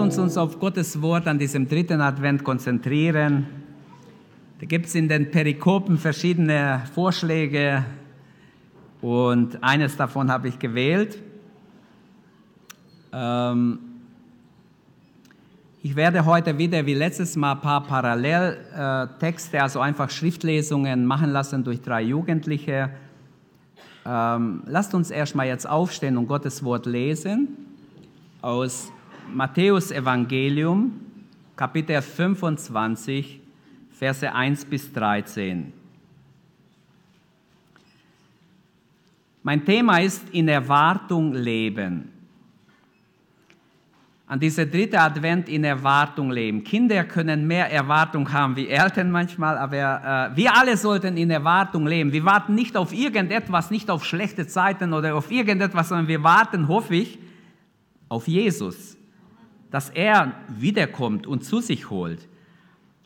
Uns uns auf Gottes Wort an diesem dritten Advent konzentrieren. Da gibt es in den Perikopen verschiedene Vorschläge und eines davon habe ich gewählt. Ähm, ich werde heute wieder wie letztes Mal ein paar Paralleltexte, also einfach Schriftlesungen machen lassen durch drei Jugendliche. Ähm, lasst uns erstmal jetzt aufstehen und Gottes Wort lesen aus Matthäus Evangelium, Kapitel 25, Verse 1 bis 13. Mein Thema ist in Erwartung leben. An dieser dritten Advent in Erwartung leben. Kinder können mehr Erwartung haben wie Eltern manchmal, aber äh, wir alle sollten in Erwartung leben. Wir warten nicht auf irgendetwas, nicht auf schlechte Zeiten oder auf irgendetwas, sondern wir warten, hoffe ich, auf Jesus, dass er wiederkommt und zu sich holt.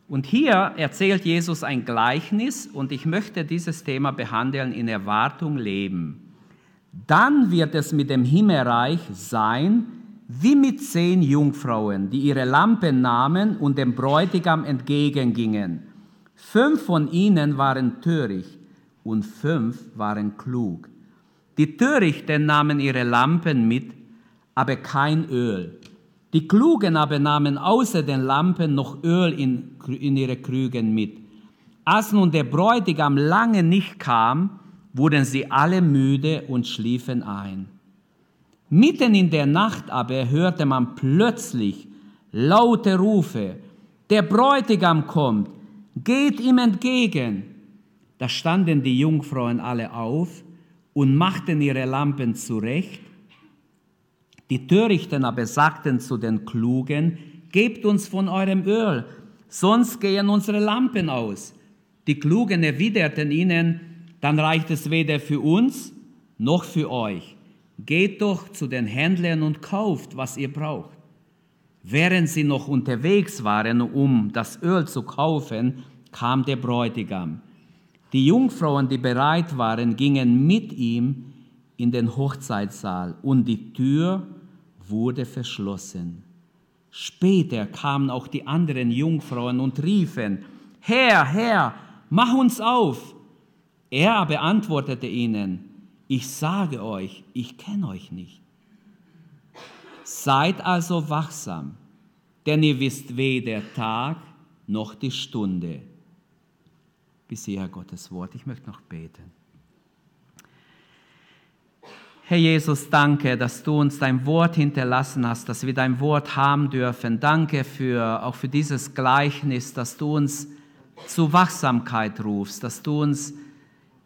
Und hier erzählt Jesus ein Gleichnis und ich möchte dieses Thema behandeln, in Erwartung leben. Dann wird es mit dem Himmelreich sein, wie mit zehn Jungfrauen, die ihre Lampen nahmen und dem Bräutigam entgegengingen. Fünf von ihnen waren töricht und fünf waren klug. Die Törichten nahmen ihre Lampen mit, aber kein Öl. Die Klugen aber nahmen außer den Lampen noch Öl in, in ihre Krügen mit. Als nun der Bräutigam lange nicht kam, wurden sie alle müde und schliefen ein. Mitten in der Nacht aber hörte man plötzlich laute Rufe, der Bräutigam kommt, geht ihm entgegen. Da standen die Jungfrauen alle auf und machten ihre Lampen zurecht. Die Törichten aber sagten zu den Klugen, gebt uns von eurem Öl, sonst gehen unsere Lampen aus. Die Klugen erwiderten ihnen, dann reicht es weder für uns noch für euch. Geht doch zu den Händlern und kauft, was ihr braucht. Während sie noch unterwegs waren, um das Öl zu kaufen, kam der Bräutigam. Die Jungfrauen, die bereit waren, gingen mit ihm in den Hochzeitssaal und die Tür wurde verschlossen. Später kamen auch die anderen Jungfrauen und riefen, Herr, Herr, mach uns auf. Er aber antwortete ihnen, ich sage euch, ich kenne euch nicht. Seid also wachsam, denn ihr wisst weder Tag noch die Stunde. Bis hierher Gottes Wort. Ich möchte noch beten. Herr Jesus, danke, dass du uns dein Wort hinterlassen hast, dass wir dein Wort haben dürfen. Danke für, auch für dieses Gleichnis, dass du uns zu Wachsamkeit rufst, dass du uns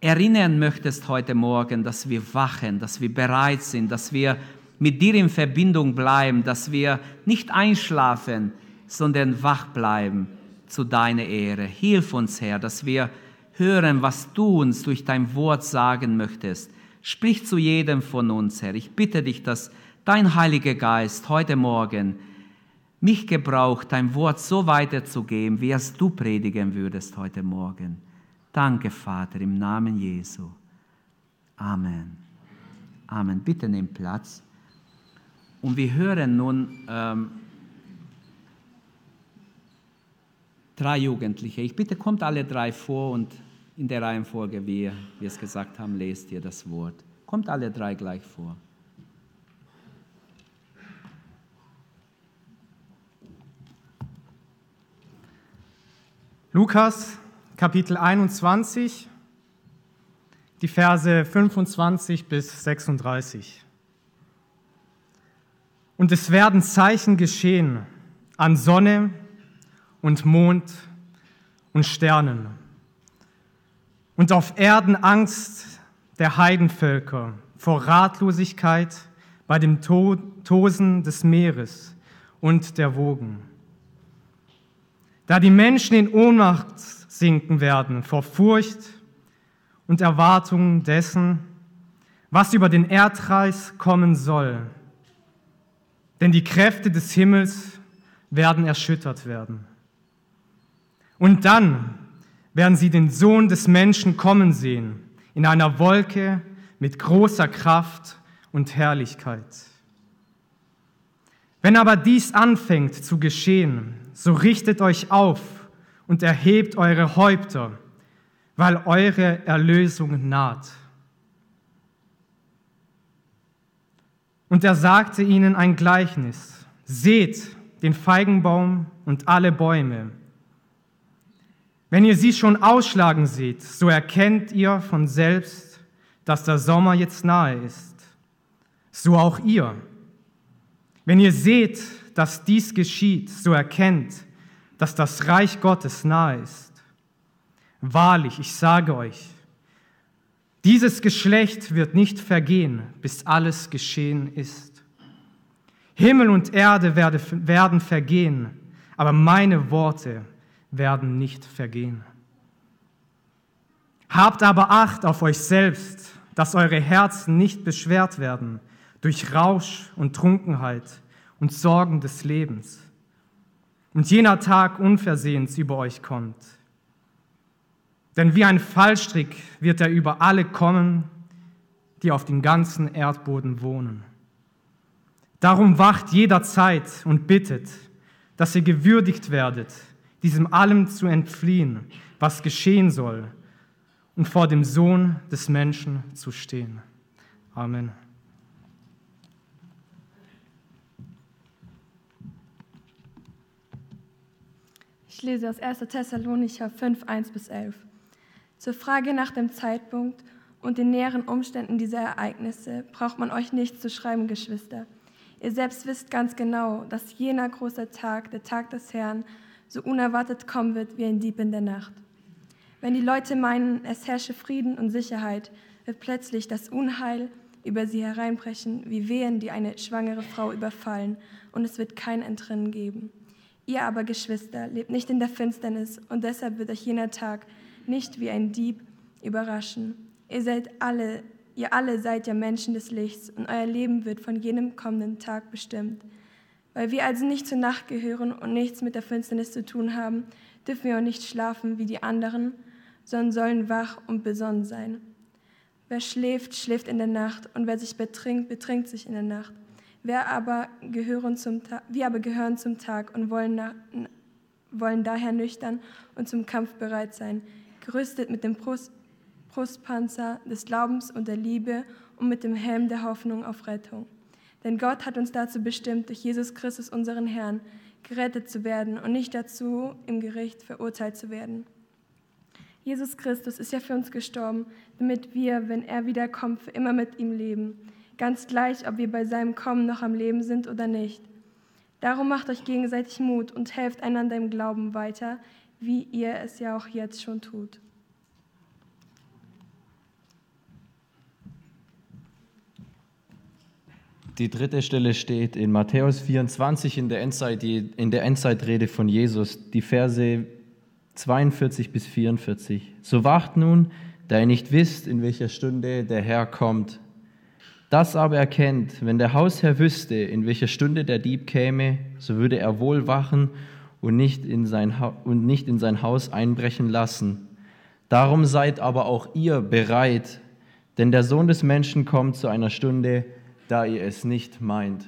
erinnern möchtest heute Morgen, dass wir wachen, dass wir bereit sind, dass wir mit dir in Verbindung bleiben, dass wir nicht einschlafen, sondern wach bleiben zu deiner Ehre. Hilf uns, Herr, dass wir hören, was du uns durch dein Wort sagen möchtest. Sprich zu jedem von uns, Herr. Ich bitte dich, dass dein Heiliger Geist heute Morgen mich gebraucht, dein Wort so weiterzugeben, wie es du predigen würdest heute Morgen. Danke, Vater, im Namen Jesu. Amen. Amen. Bitte nehmt Platz. Und wir hören nun ähm, drei Jugendliche. Ich bitte, kommt alle drei vor und in der Reihenfolge, wie wir es gesagt haben, lest ihr das Wort. Kommt alle drei gleich vor. Lukas Kapitel 21, die Verse 25 bis 36. Und es werden Zeichen geschehen an Sonne und Mond und Sternen. Und auf Erden Angst der Heidenvölker vor Ratlosigkeit bei dem Tosen des Meeres und der Wogen. Da die Menschen in Ohnmacht sinken werden vor Furcht und Erwartung dessen, was über den Erdkreis kommen soll. Denn die Kräfte des Himmels werden erschüttert werden. Und dann werden sie den Sohn des Menschen kommen sehen, in einer Wolke mit großer Kraft und Herrlichkeit. Wenn aber dies anfängt zu geschehen, so richtet euch auf und erhebt eure Häupter, weil eure Erlösung naht. Und er sagte ihnen ein Gleichnis. Seht den Feigenbaum und alle Bäume. Wenn ihr sie schon ausschlagen seht, so erkennt ihr von selbst, dass der Sommer jetzt nahe ist. So auch ihr. Wenn ihr seht, dass dies geschieht, so erkennt, dass das Reich Gottes nahe ist. Wahrlich, ich sage euch, dieses Geschlecht wird nicht vergehen, bis alles geschehen ist. Himmel und Erde werden vergehen, aber meine Worte werden nicht vergehen. Habt aber Acht auf euch selbst, dass eure Herzen nicht beschwert werden durch Rausch und Trunkenheit und Sorgen des Lebens und jener Tag unversehens über euch kommt. Denn wie ein Fallstrick wird er über alle kommen, die auf dem ganzen Erdboden wohnen. Darum wacht jederzeit und bittet, dass ihr gewürdigt werdet, diesem allem zu entfliehen, was geschehen soll, und vor dem Sohn des Menschen zu stehen. Amen. Ich lese aus 1. Thessalonicher 5, 1 bis 11. Zur Frage nach dem Zeitpunkt und den näheren Umständen dieser Ereignisse braucht man euch nichts zu schreiben, Geschwister. Ihr selbst wisst ganz genau, dass jener große Tag, der Tag des Herrn, so unerwartet kommen wird wie ein Dieb in der Nacht. Wenn die Leute meinen, es herrsche Frieden und Sicherheit, wird plötzlich das Unheil über sie hereinbrechen, wie Wehen, die eine schwangere Frau überfallen, und es wird kein Entrinnen geben. Ihr aber, Geschwister, lebt nicht in der Finsternis und deshalb wird euch jener Tag nicht wie ein Dieb überraschen. Ihr seid alle, ihr alle seid ja Menschen des Lichts und euer Leben wird von jenem kommenden Tag bestimmt. Weil wir also nicht zur Nacht gehören und nichts mit der Finsternis zu tun haben, dürfen wir auch nicht schlafen wie die anderen, sondern sollen wach und besonnen sein. Wer schläft, schläft in der Nacht und wer sich betrinkt, betrinkt sich in der Nacht. Wir aber gehören zum, Tag, wir aber gehören zum Tag und wollen, wollen daher nüchtern und zum Kampf bereit sein, gerüstet mit dem Brust, Brustpanzer des Glaubens und der Liebe und mit dem Helm der Hoffnung auf Rettung. Denn Gott hat uns dazu bestimmt, durch Jesus Christus, unseren Herrn, gerettet zu werden und nicht dazu, im Gericht verurteilt zu werden. Jesus Christus ist ja für uns gestorben, damit wir, wenn er wiederkommt, für immer mit ihm leben ganz gleich, ob wir bei seinem Kommen noch am Leben sind oder nicht. Darum macht euch gegenseitig Mut und helft einander im Glauben weiter, wie ihr es ja auch jetzt schon tut. Die dritte Stelle steht in Matthäus 24 in der, Endzeit, in der Endzeitrede von Jesus, die Verse 42 bis 44. So wacht nun, da ihr nicht wisst, in welcher Stunde der Herr kommt. Das aber erkennt, wenn der Hausherr wüsste, in welcher Stunde der Dieb käme, so würde er wohl wachen und nicht in sein, und nicht in sein Haus einbrechen lassen. Darum seid aber auch ihr bereit, denn der Sohn des Menschen kommt zu einer Stunde, da ihr es nicht meint.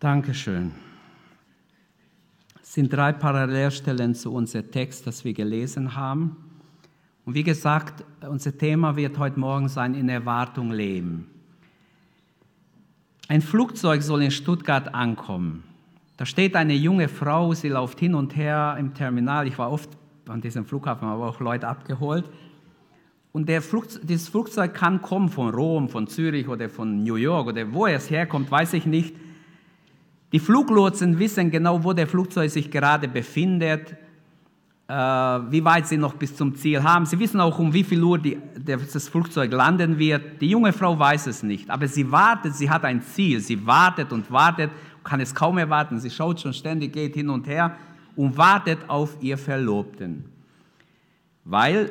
Dankeschön sind drei Parallelstellen zu unserem Text, das wir gelesen haben. Und wie gesagt, unser Thema wird heute Morgen sein, in Erwartung leben. Ein Flugzeug soll in Stuttgart ankommen. Da steht eine junge Frau, sie läuft hin und her im Terminal. Ich war oft an diesem Flughafen, habe auch Leute abgeholt. Und der Flug, dieses Flugzeug kann kommen von Rom, von Zürich oder von New York oder wo es herkommt, weiß ich nicht. Die Fluglotsen wissen genau, wo der Flugzeug sich gerade befindet, äh, wie weit sie noch bis zum Ziel haben. Sie wissen auch, um wie viel Uhr die, das Flugzeug landen wird. Die junge Frau weiß es nicht, aber sie wartet, sie hat ein Ziel. Sie wartet und wartet, kann es kaum erwarten. Sie schaut schon ständig, geht hin und her und wartet auf ihr Verlobten. Weil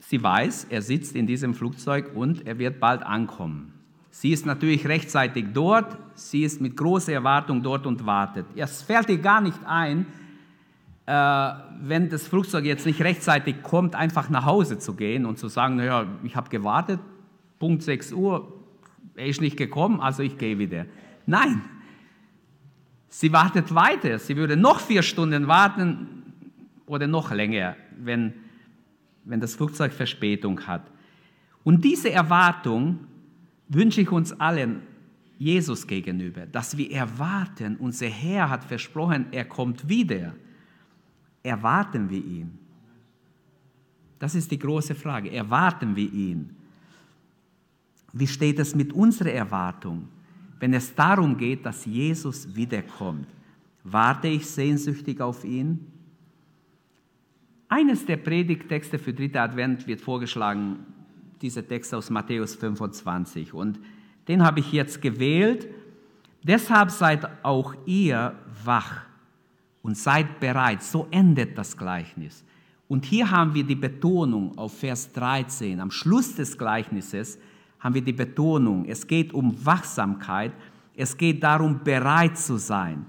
sie weiß, er sitzt in diesem Flugzeug und er wird bald ankommen. Sie ist natürlich rechtzeitig dort, sie ist mit großer Erwartung dort und wartet. Es fällt ihr gar nicht ein, äh, wenn das Flugzeug jetzt nicht rechtzeitig kommt, einfach nach Hause zu gehen und zu sagen, naja, ich habe gewartet, Punkt 6 Uhr, er ist nicht gekommen, also ich gehe wieder. Nein, sie wartet weiter. Sie würde noch vier Stunden warten oder noch länger, wenn, wenn das Flugzeug Verspätung hat. Und diese Erwartung wünsche ich uns allen Jesus gegenüber, dass wir erwarten, unser Herr hat versprochen, er kommt wieder. Erwarten wir ihn? Das ist die große Frage. Erwarten wir ihn? Wie steht es mit unserer Erwartung, wenn es darum geht, dass Jesus wiederkommt? Warte ich sehnsüchtig auf ihn? Eines der Predigtexte für dritte Advent wird vorgeschlagen, dieser Text aus Matthäus 25. Und den habe ich jetzt gewählt. Deshalb seid auch ihr wach und seid bereit. So endet das Gleichnis. Und hier haben wir die Betonung auf Vers 13. Am Schluss des Gleichnisses haben wir die Betonung. Es geht um Wachsamkeit. Es geht darum, bereit zu sein.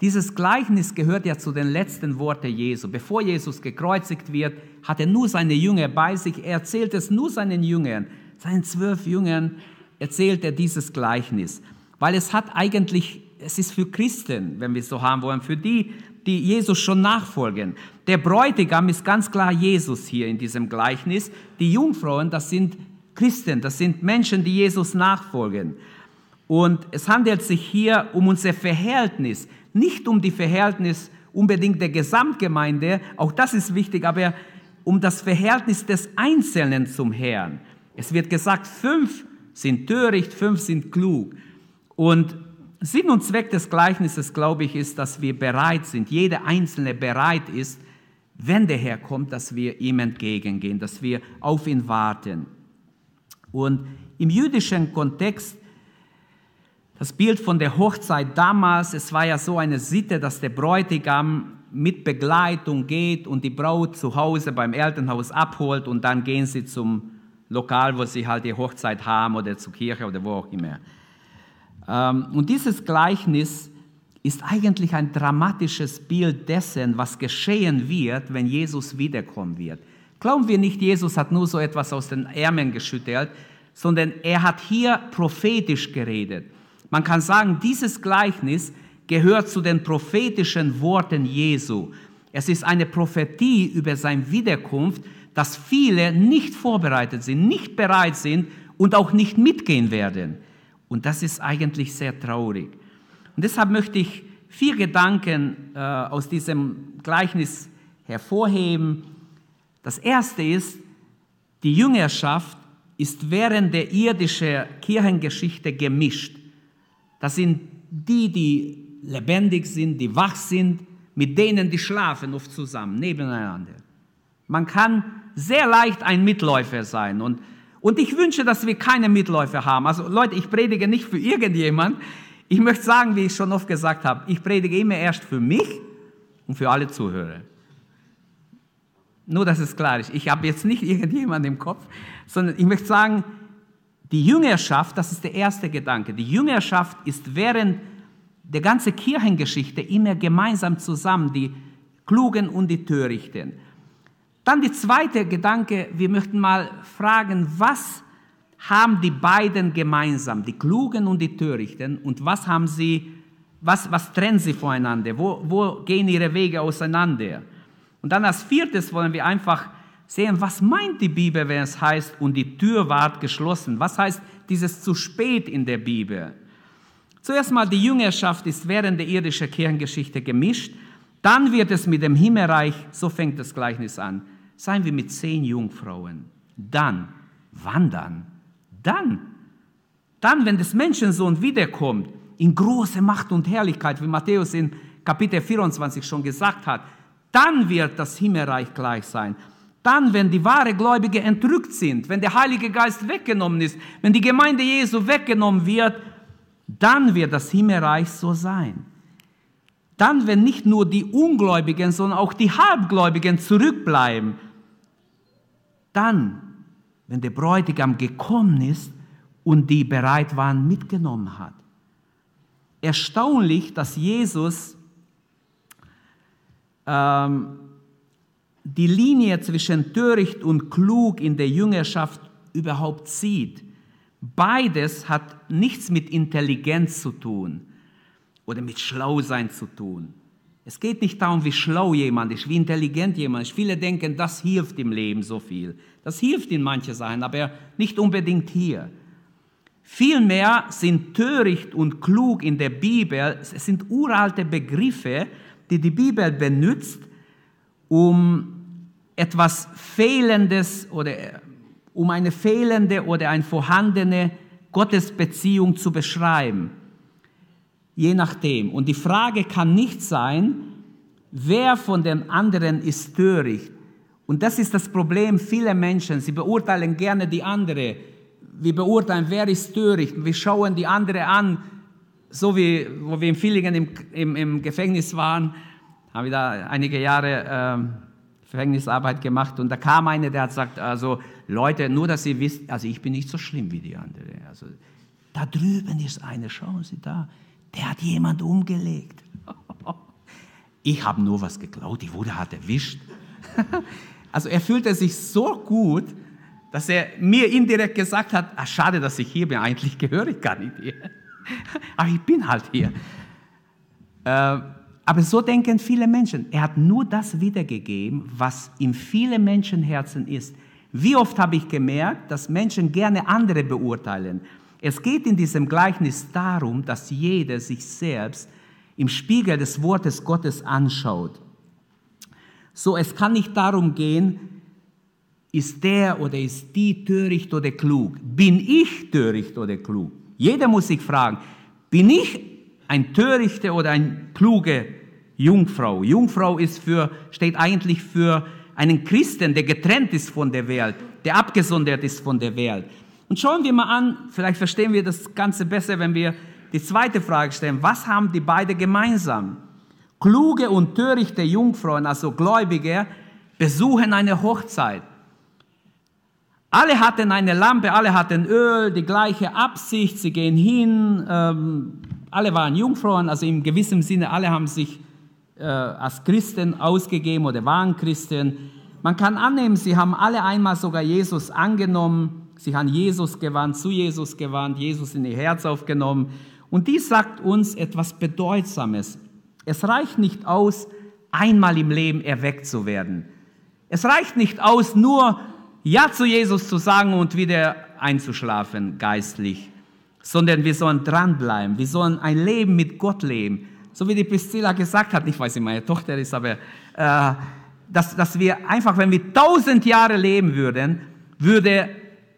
Dieses Gleichnis gehört ja zu den letzten Worten Jesu. Bevor Jesus gekreuzigt wird, hat er nur seine Jünger bei sich. Er erzählt es nur seinen Jüngern, seinen zwölf Jüngern erzählt er dieses Gleichnis. Weil es hat eigentlich, es ist für Christen, wenn wir es so haben wollen, für die, die Jesus schon nachfolgen. Der Bräutigam ist ganz klar Jesus hier in diesem Gleichnis. Die Jungfrauen, das sind Christen, das sind Menschen, die Jesus nachfolgen. Und es handelt sich hier um unser Verhältnis nicht um die Verhältnis unbedingt der Gesamtgemeinde, auch das ist wichtig, aber um das Verhältnis des Einzelnen zum Herrn. Es wird gesagt, fünf sind töricht, fünf sind klug. Und Sinn und Zweck des Gleichnisses, glaube ich, ist, dass wir bereit sind, jeder Einzelne bereit ist, wenn der Herr kommt, dass wir ihm entgegengehen, dass wir auf ihn warten. Und im jüdischen Kontext das Bild von der Hochzeit damals, es war ja so eine Sitte, dass der Bräutigam mit Begleitung geht und die Braut zu Hause beim Elternhaus abholt und dann gehen sie zum Lokal, wo sie halt die Hochzeit haben oder zur Kirche oder wo auch immer. Ähm, und dieses Gleichnis ist eigentlich ein dramatisches Bild dessen, was geschehen wird, wenn Jesus wiederkommen wird. Glauben wir nicht, Jesus hat nur so etwas aus den Ärmeln geschüttelt, sondern er hat hier prophetisch geredet. Man kann sagen, dieses Gleichnis gehört zu den prophetischen Worten Jesu. Es ist eine Prophetie über seine Wiederkunft, dass viele nicht vorbereitet sind, nicht bereit sind und auch nicht mitgehen werden. Und das ist eigentlich sehr traurig. Und deshalb möchte ich vier Gedanken äh, aus diesem Gleichnis hervorheben. Das erste ist, die Jüngerschaft ist während der irdischen Kirchengeschichte gemischt. Das sind die, die lebendig sind, die wach sind, mit denen, die schlafen oft zusammen, nebeneinander. Man kann sehr leicht ein Mitläufer sein. Und, und ich wünsche, dass wir keine Mitläufer haben. Also Leute, ich predige nicht für irgendjemand. Ich möchte sagen, wie ich schon oft gesagt habe, ich predige immer erst für mich und für alle Zuhörer. Nur, dass es klar ist. Ich habe jetzt nicht irgendjemand im Kopf, sondern ich möchte sagen, die Jüngerschaft, das ist der erste Gedanke, die Jüngerschaft ist während der ganzen Kirchengeschichte immer gemeinsam zusammen, die Klugen und die Törichten. Dann der zweite Gedanke, wir möchten mal fragen, was haben die beiden gemeinsam, die Klugen und die Törichten, und was haben sie, was, was trennen sie voneinander, wo, wo gehen ihre Wege auseinander? Und dann als viertes wollen wir einfach sehen, was meint die Bibel, wenn es heißt, und die Tür ward geschlossen? Was heißt dieses zu spät in der Bibel? Zuerst mal, die Jüngerschaft ist während der irdischen Kirchengeschichte gemischt. Dann wird es mit dem Himmelreich, so fängt das Gleichnis an, seien wir mit zehn Jungfrauen. Dann, wann dann? Dann, wenn des Menschensohn wiederkommt, in große Macht und Herrlichkeit, wie Matthäus in Kapitel 24 schon gesagt hat, dann wird das Himmelreich gleich sein. Dann, wenn die wahre Gläubige entrückt sind, wenn der Heilige Geist weggenommen ist, wenn die Gemeinde Jesu weggenommen wird, dann wird das Himmelreich so sein. Dann, wenn nicht nur die Ungläubigen, sondern auch die Halbgläubigen zurückbleiben, dann, wenn der Bräutigam gekommen ist und die bereit waren, mitgenommen hat. Erstaunlich, dass Jesus ähm, die Linie zwischen töricht und klug in der Jüngerschaft überhaupt sieht. Beides hat nichts mit Intelligenz zu tun oder mit Schlausein zu tun. Es geht nicht darum, wie schlau jemand ist, wie intelligent jemand ist. Viele denken, das hilft im Leben so viel. Das hilft in manchen Sachen, aber nicht unbedingt hier. Vielmehr sind töricht und klug in der Bibel, es sind uralte Begriffe, die die Bibel benutzt, um etwas Fehlendes oder um eine fehlende oder eine vorhandene Gottesbeziehung zu beschreiben. Je nachdem. Und die Frage kann nicht sein, wer von den anderen ist töricht. Und das ist das Problem vieler Menschen. Sie beurteilen gerne die andere. Wir beurteilen, wer ist töricht. Wir schauen die andere an, so wie wo wir in Villingen im, im, im Gefängnis waren, haben wir da einige Jahre äh, Gefängnisarbeit gemacht und da kam einer, der hat gesagt, also Leute, nur dass ihr wisst, also ich bin nicht so schlimm wie die andere. Also da drüben ist eine, schauen Sie da, der hat jemand umgelegt. Ich habe nur was geklaut, ich wurde hart erwischt. Also er fühlte sich so gut, dass er mir indirekt gesagt hat, ach, schade, dass ich hier bin, eigentlich gehöre ich gar nicht hier. Aber ich bin halt hier. Äh, aber so denken viele Menschen. Er hat nur das wiedergegeben, was in vielen Menschenherzen ist. Wie oft habe ich gemerkt, dass Menschen gerne andere beurteilen. Es geht in diesem Gleichnis darum, dass jeder sich selbst im Spiegel des Wortes Gottes anschaut. So, es kann nicht darum gehen, ist der oder ist die töricht oder klug? Bin ich töricht oder klug? Jeder muss sich fragen, bin ich ein törichter oder ein kluger Jungfrau. Jungfrau ist für, steht eigentlich für einen Christen, der getrennt ist von der Welt, der abgesondert ist von der Welt. Und schauen wir mal an, vielleicht verstehen wir das Ganze besser, wenn wir die zweite Frage stellen. Was haben die beiden gemeinsam? Kluge und törichte Jungfrauen, also Gläubige, besuchen eine Hochzeit. Alle hatten eine Lampe, alle hatten Öl, die gleiche Absicht, sie gehen hin, ähm, alle waren Jungfrauen, also im gewissen Sinne, alle haben sich äh, als Christen ausgegeben oder waren Christen. Man kann annehmen, sie haben alle einmal sogar Jesus angenommen, sie haben Jesus gewandt, zu Jesus gewandt, Jesus in ihr Herz aufgenommen. Und dies sagt uns etwas Bedeutsames. Es reicht nicht aus, einmal im Leben erweckt zu werden. Es reicht nicht aus, nur Ja zu Jesus zu sagen und wieder einzuschlafen geistlich, sondern wir sollen dranbleiben. Wir sollen ein Leben mit Gott leben so wie die Priscilla gesagt hat, ich weiß nicht, meine Tochter ist, aber äh, dass, dass wir einfach, wenn wir tausend Jahre leben würden, würde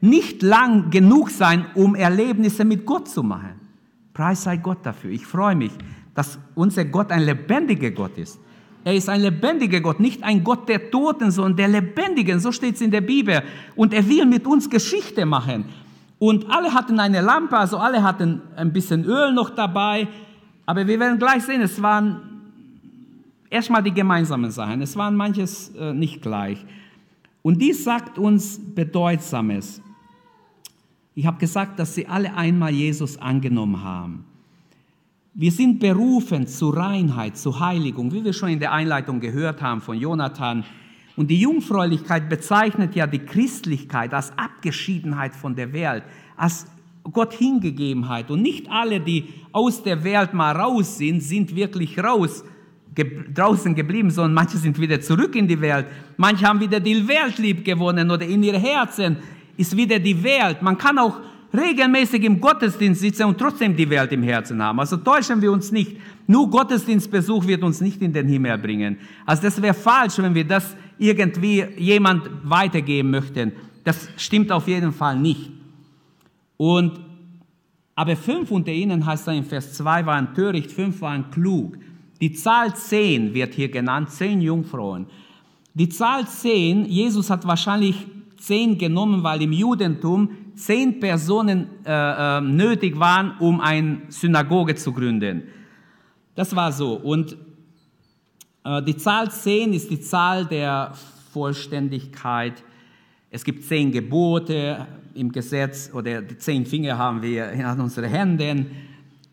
nicht lang genug sein, um Erlebnisse mit Gott zu machen. Preis sei Gott dafür. Ich freue mich, dass unser Gott ein lebendiger Gott ist. Er ist ein lebendiger Gott, nicht ein Gott der Toten, sondern der Lebendigen. So steht es in der Bibel. Und er will mit uns Geschichte machen. Und alle hatten eine Lampe, also alle hatten ein bisschen Öl noch dabei. Aber wir werden gleich sehen, es waren erstmal die gemeinsamen Sachen, es waren manches äh, nicht gleich. Und dies sagt uns Bedeutsames. Ich habe gesagt, dass sie alle einmal Jesus angenommen haben. Wir sind berufen zu Reinheit, zu Heiligung, wie wir schon in der Einleitung gehört haben von Jonathan. Und die Jungfräulichkeit bezeichnet ja die Christlichkeit als Abgeschiedenheit von der Welt, als Gott Hingegebenheit. Und nicht alle, die aus der Welt mal raus sind, sind wirklich raus, ge draußen geblieben, sondern manche sind wieder zurück in die Welt. Manche haben wieder die Welt lieb gewonnen oder in ihr Herzen ist wieder die Welt. Man kann auch regelmäßig im Gottesdienst sitzen und trotzdem die Welt im Herzen haben. Also täuschen wir uns nicht. Nur Gottesdienstbesuch wird uns nicht in den Himmel bringen. Also das wäre falsch, wenn wir das irgendwie jemand weitergeben möchten. Das stimmt auf jeden Fall nicht. Und, aber fünf unter ihnen, heißt dann in Vers 2, waren töricht, fünf waren klug. Die Zahl zehn wird hier genannt, zehn Jungfrauen. Die Zahl zehn, Jesus hat wahrscheinlich zehn genommen, weil im Judentum zehn Personen äh, äh, nötig waren, um eine Synagoge zu gründen. Das war so. Und äh, die Zahl zehn ist die Zahl der Vollständigkeit. Es gibt zehn Gebote, im Gesetz oder die zehn Finger haben wir an unseren Händen.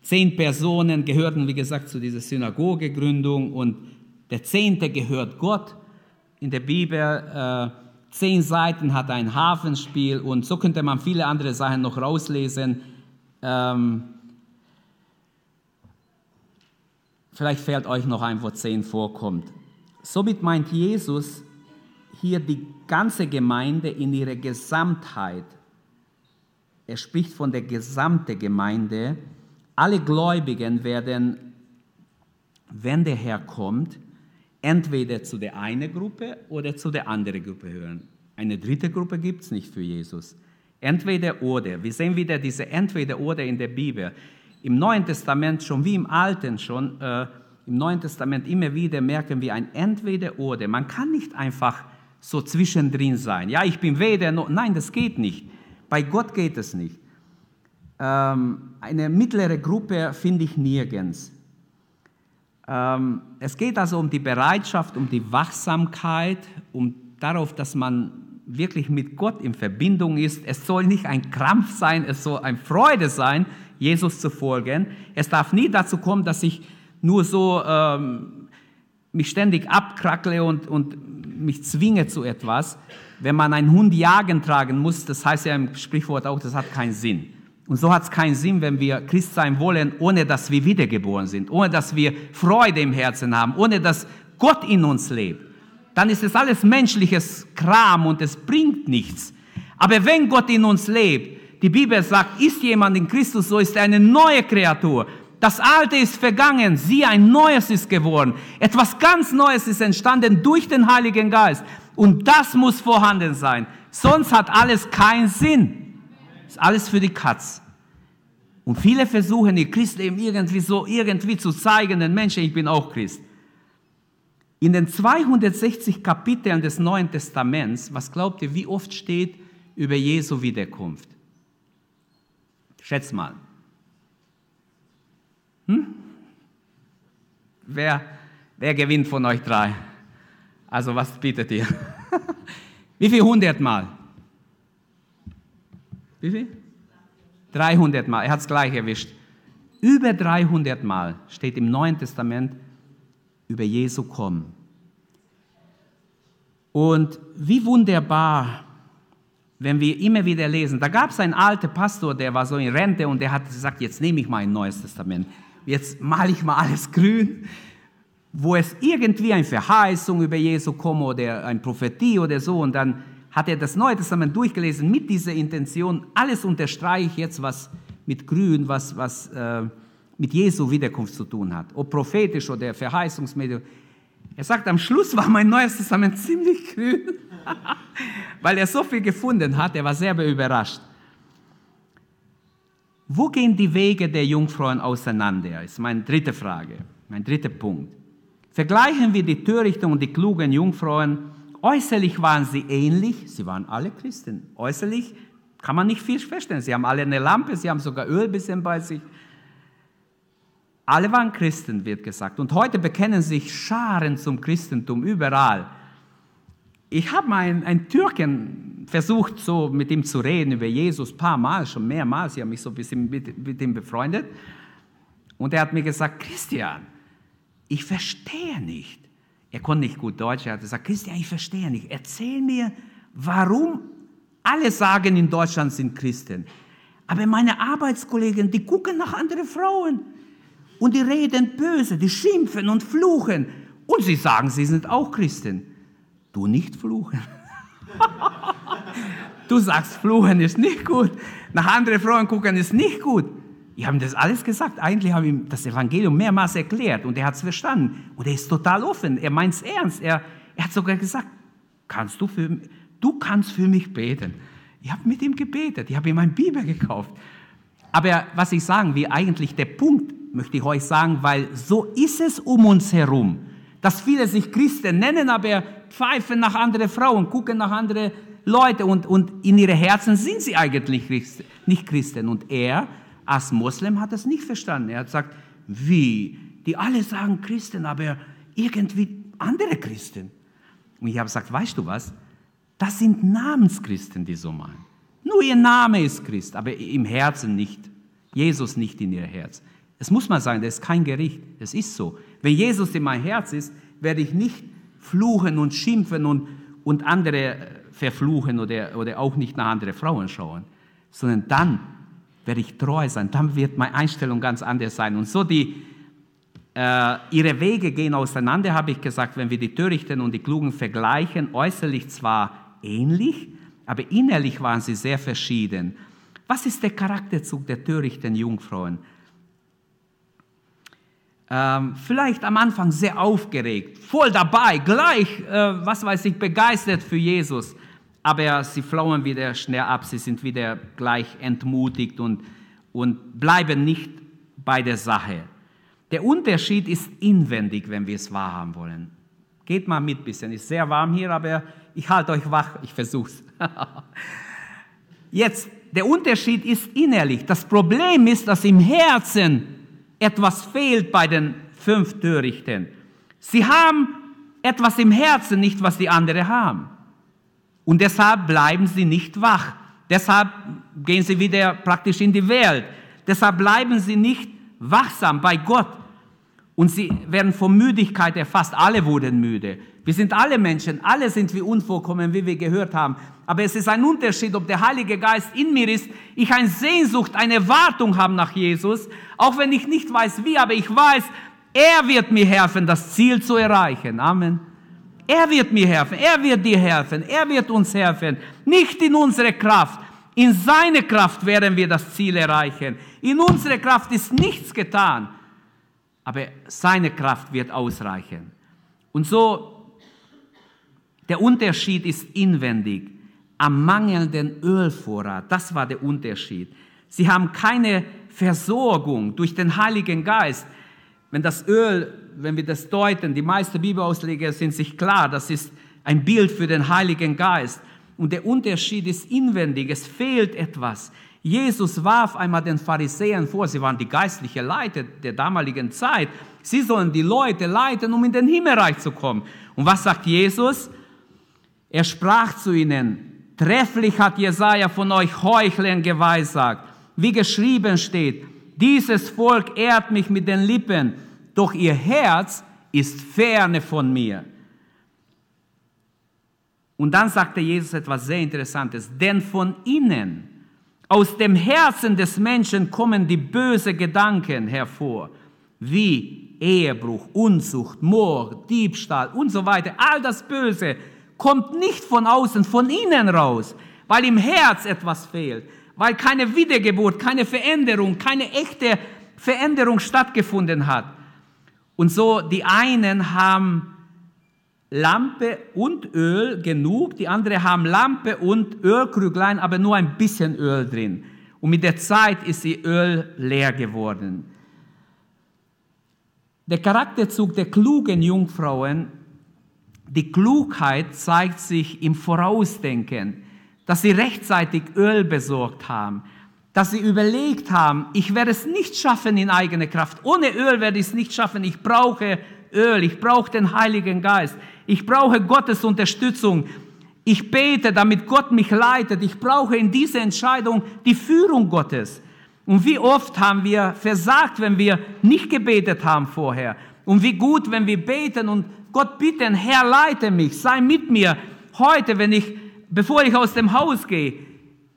Zehn Personen gehörten, wie gesagt, zu dieser Synagogegründung und Der Zehnte gehört Gott. In der Bibel äh, zehn Seiten hat ein Hafenspiel und so könnte man viele andere Sachen noch rauslesen. Ähm, vielleicht fällt euch noch ein, wo zehn vorkommt. Somit meint Jesus hier die ganze Gemeinde in ihrer Gesamtheit. Er spricht von der gesamten Gemeinde. Alle Gläubigen werden, wenn der Herr kommt, entweder zu der einen Gruppe oder zu der anderen Gruppe hören. Eine dritte Gruppe gibt es nicht für Jesus. Entweder oder. Wir sehen wieder diese Entweder oder in der Bibel. Im Neuen Testament schon wie im Alten schon, äh, im Neuen Testament immer wieder merken wir ein Entweder oder. Man kann nicht einfach so zwischendrin sein. Ja, ich bin weder noch. Nein, das geht nicht. Bei Gott geht es nicht. Ähm, eine mittlere Gruppe finde ich nirgends. Ähm, es geht also um die Bereitschaft, um die Wachsamkeit, um darauf, dass man wirklich mit Gott in Verbindung ist. Es soll nicht ein Krampf sein, es soll eine Freude sein, Jesus zu folgen. Es darf nie dazu kommen, dass ich nur so ähm, mich ständig abkrackle und, und mich zwinge zu etwas. Wenn man einen Hund jagen tragen muss, das heißt ja im Sprichwort auch, das hat keinen Sinn. Und so hat es keinen Sinn, wenn wir Christ sein wollen, ohne dass wir wiedergeboren sind, ohne dass wir Freude im Herzen haben, ohne dass Gott in uns lebt. Dann ist es alles menschliches Kram und es bringt nichts. Aber wenn Gott in uns lebt, die Bibel sagt, ist jemand in Christus, so ist er eine neue Kreatur. Das Alte ist vergangen, siehe, ein Neues ist geworden. Etwas ganz Neues ist entstanden durch den Heiligen Geist. Und das muss vorhanden sein. Sonst hat alles keinen Sinn. Ist alles für die Katz. Und viele versuchen ihr Christleben irgendwie so irgendwie zu zeigen den Menschen, ich bin auch Christ. In den 260 Kapiteln des Neuen Testaments, was glaubt ihr, wie oft steht über Jesu Wiederkunft? Schätzt mal. Hm? Wer, wer gewinnt von euch drei? Also was bietet ihr? wie viel hundertmal? Wie viel? 300 Mal. Er hat es gleich erwischt. Über 300 Mal steht im Neuen Testament über Jesu kommen. Und wie wunderbar, wenn wir immer wieder lesen. Da gab es einen alten Pastor, der war so in Rente und der hat gesagt, jetzt nehme ich mal ein Neues Testament. Jetzt male ich mal alles grün, wo es irgendwie eine Verheißung über Jesu kommt oder eine Prophetie oder so. Und dann hat er das Neue Testament durchgelesen mit dieser Intention, alles unterstreiche ich jetzt, was mit Grün, was, was äh, mit Jesu Wiederkunft zu tun hat, ob prophetisch oder Verheißungsmedium. Er sagt, am Schluss war mein Neues Testament ziemlich grün, weil er so viel gefunden hat, er war selber überrascht. Wo gehen die Wege der Jungfrauen auseinander? Ist meine dritte Frage, mein dritter Punkt. Vergleichen wir die Törichten und die klugen Jungfrauen Äußerlich waren sie ähnlich, sie waren alle Christen. Äußerlich kann man nicht viel feststellen. Sie haben alle eine Lampe, sie haben sogar Öl bisschen bei sich. Alle waren Christen, wird gesagt. Und heute bekennen sich Scharen zum Christentum überall. Ich habe mal einen, einen, Türken versucht, so mit ihm zu reden über Jesus, ein paar Mal, schon mehrmals. Ich habe mich so ein bisschen mit, mit ihm befreundet. Und er hat mir gesagt, Christian, ich verstehe nicht. Er konnte nicht gut Deutsch. Er hat gesagt, Christian, ich verstehe nicht. Erzähl mir, warum alle sagen in Deutschland sind Christen. Aber meine Arbeitskollegen, die gucken nach anderen Frauen. Und die reden böse, die schimpfen und fluchen. Und sie sagen, sie sind auch Christen. Du nicht fluchen. du sagst, fluchen ist nicht gut. Nach anderen Frauen gucken ist nicht gut. Ich habe ihm das alles gesagt. Eigentlich habe ich ihm das Evangelium mehrmals erklärt und er hat es verstanden. Und er ist total offen. Er meint es ernst. Er, er hat sogar gesagt, kannst du für du kannst für mich beten. Ich habe mit ihm gebetet. Ich habe ihm eine Bibel gekauft. Aber was ich sagen will, eigentlich der Punkt, möchte ich euch sagen, weil so ist es um uns herum. Dass viele sich Christen nennen, aber pfeifen nach anderen Frauen, gucken nach anderen Leuten und, und in ihren Herzen sind sie eigentlich nicht Christen. Und er als Moslem hat er es nicht verstanden. Er hat gesagt, wie? Die alle sagen Christen, aber irgendwie andere Christen. Und ich habe gesagt, weißt du was? Das sind Namenschristen, die so machen. Nur ihr Name ist Christ, aber im Herzen nicht. Jesus nicht in ihr Herz. Es muss mal sein, das ist kein Gericht. Es ist so. Wenn Jesus in mein Herz ist, werde ich nicht fluchen und schimpfen und, und andere verfluchen oder, oder auch nicht nach anderen Frauen schauen, sondern dann werde ich treu sein, dann wird meine Einstellung ganz anders sein. Und so die, äh, ihre Wege gehen auseinander, habe ich gesagt, wenn wir die Törichten und die Klugen vergleichen, äußerlich zwar ähnlich, aber innerlich waren sie sehr verschieden. Was ist der Charakterzug der törichten Jungfrauen? Ähm, vielleicht am Anfang sehr aufgeregt, voll dabei, gleich, äh, was weiß ich, begeistert für Jesus. Aber sie flauen wieder schnell ab, sie sind wieder gleich entmutigt und, und bleiben nicht bei der Sache. Der Unterschied ist inwendig, wenn wir es wahrhaben wollen. Geht mal mit ein bisschen. Ist sehr warm hier, aber ich halte euch wach. Ich versuch's. Jetzt, der Unterschied ist innerlich. Das Problem ist, dass im Herzen etwas fehlt bei den fünf Törichten. Sie haben etwas im Herzen, nicht was die anderen haben. Und deshalb bleiben sie nicht wach. Deshalb gehen sie wieder praktisch in die Welt. Deshalb bleiben sie nicht wachsam bei Gott. Und sie werden von Müdigkeit erfasst. Alle wurden müde. Wir sind alle Menschen, alle sind wir unvollkommen, wie wir gehört haben. Aber es ist ein Unterschied, ob der Heilige Geist in mir ist, ich eine Sehnsucht, eine Erwartung habe nach Jesus, auch wenn ich nicht weiß wie, aber ich weiß, er wird mir helfen, das Ziel zu erreichen. Amen. Er wird mir helfen, er wird dir helfen, er wird uns helfen. Nicht in unsere Kraft, in seine Kraft werden wir das Ziel erreichen. In unserer Kraft ist nichts getan, aber seine Kraft wird ausreichen. Und so, der Unterschied ist inwendig am mangelnden Ölvorrat. Das war der Unterschied. Sie haben keine Versorgung durch den Heiligen Geist. Wenn das Öl, wenn wir das deuten, die meisten Bibelausleger sind sich klar, das ist ein Bild für den Heiligen Geist. Und der Unterschied ist inwendig, es fehlt etwas. Jesus warf einmal den Pharisäern vor, sie waren die geistlichen Leiter der damaligen Zeit, sie sollen die Leute leiten, um in den Himmelreich zu kommen. Und was sagt Jesus? Er sprach zu ihnen, Trefflich hat Jesaja von euch Heuchlern geweissagt, wie geschrieben steht, dieses Volk ehrt mich mit den Lippen, doch ihr Herz ist ferne von mir. Und dann sagte Jesus etwas sehr Interessantes, denn von innen, aus dem Herzen des Menschen kommen die bösen Gedanken hervor, wie Ehebruch, Unzucht, Mord, Diebstahl und so weiter, all das Böse kommt nicht von außen, von innen raus, weil im Herz etwas fehlt, weil keine Wiedergeburt, keine Veränderung, keine echte Veränderung stattgefunden hat. Und so, die einen haben Lampe und Öl genug, die anderen haben Lampe und Ölkrüglein, aber nur ein bisschen Öl drin. Und mit der Zeit ist die Öl leer geworden. Der Charakterzug der klugen Jungfrauen die Klugheit zeigt sich im Vorausdenken, dass sie rechtzeitig Öl besorgt haben, dass sie überlegt haben, ich werde es nicht schaffen in eigener Kraft. Ohne Öl werde ich es nicht schaffen. Ich brauche Öl, ich brauche den Heiligen Geist, ich brauche Gottes Unterstützung. Ich bete, damit Gott mich leitet. Ich brauche in dieser Entscheidung die Führung Gottes. Und wie oft haben wir versagt, wenn wir nicht gebetet haben vorher. Und wie gut, wenn wir beten und Gott bitten, Herr, leite mich, sei mit mir. Heute, wenn ich, bevor ich aus dem Haus gehe,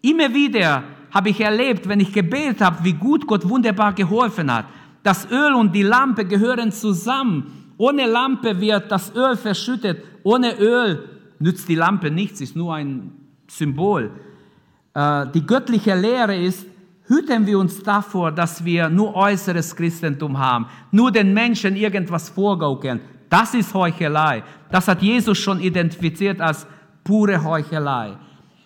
immer wieder habe ich erlebt, wenn ich gebetet habe, wie gut Gott wunderbar geholfen hat. Das Öl und die Lampe gehören zusammen. Ohne Lampe wird das Öl verschüttet. Ohne Öl nützt die Lampe nichts, ist nur ein Symbol. Äh, die göttliche Lehre ist, hüten wir uns davor, dass wir nur äußeres Christentum haben, nur den Menschen irgendwas vorgaukeln. Das ist Heuchelei. Das hat Jesus schon identifiziert als pure Heuchelei.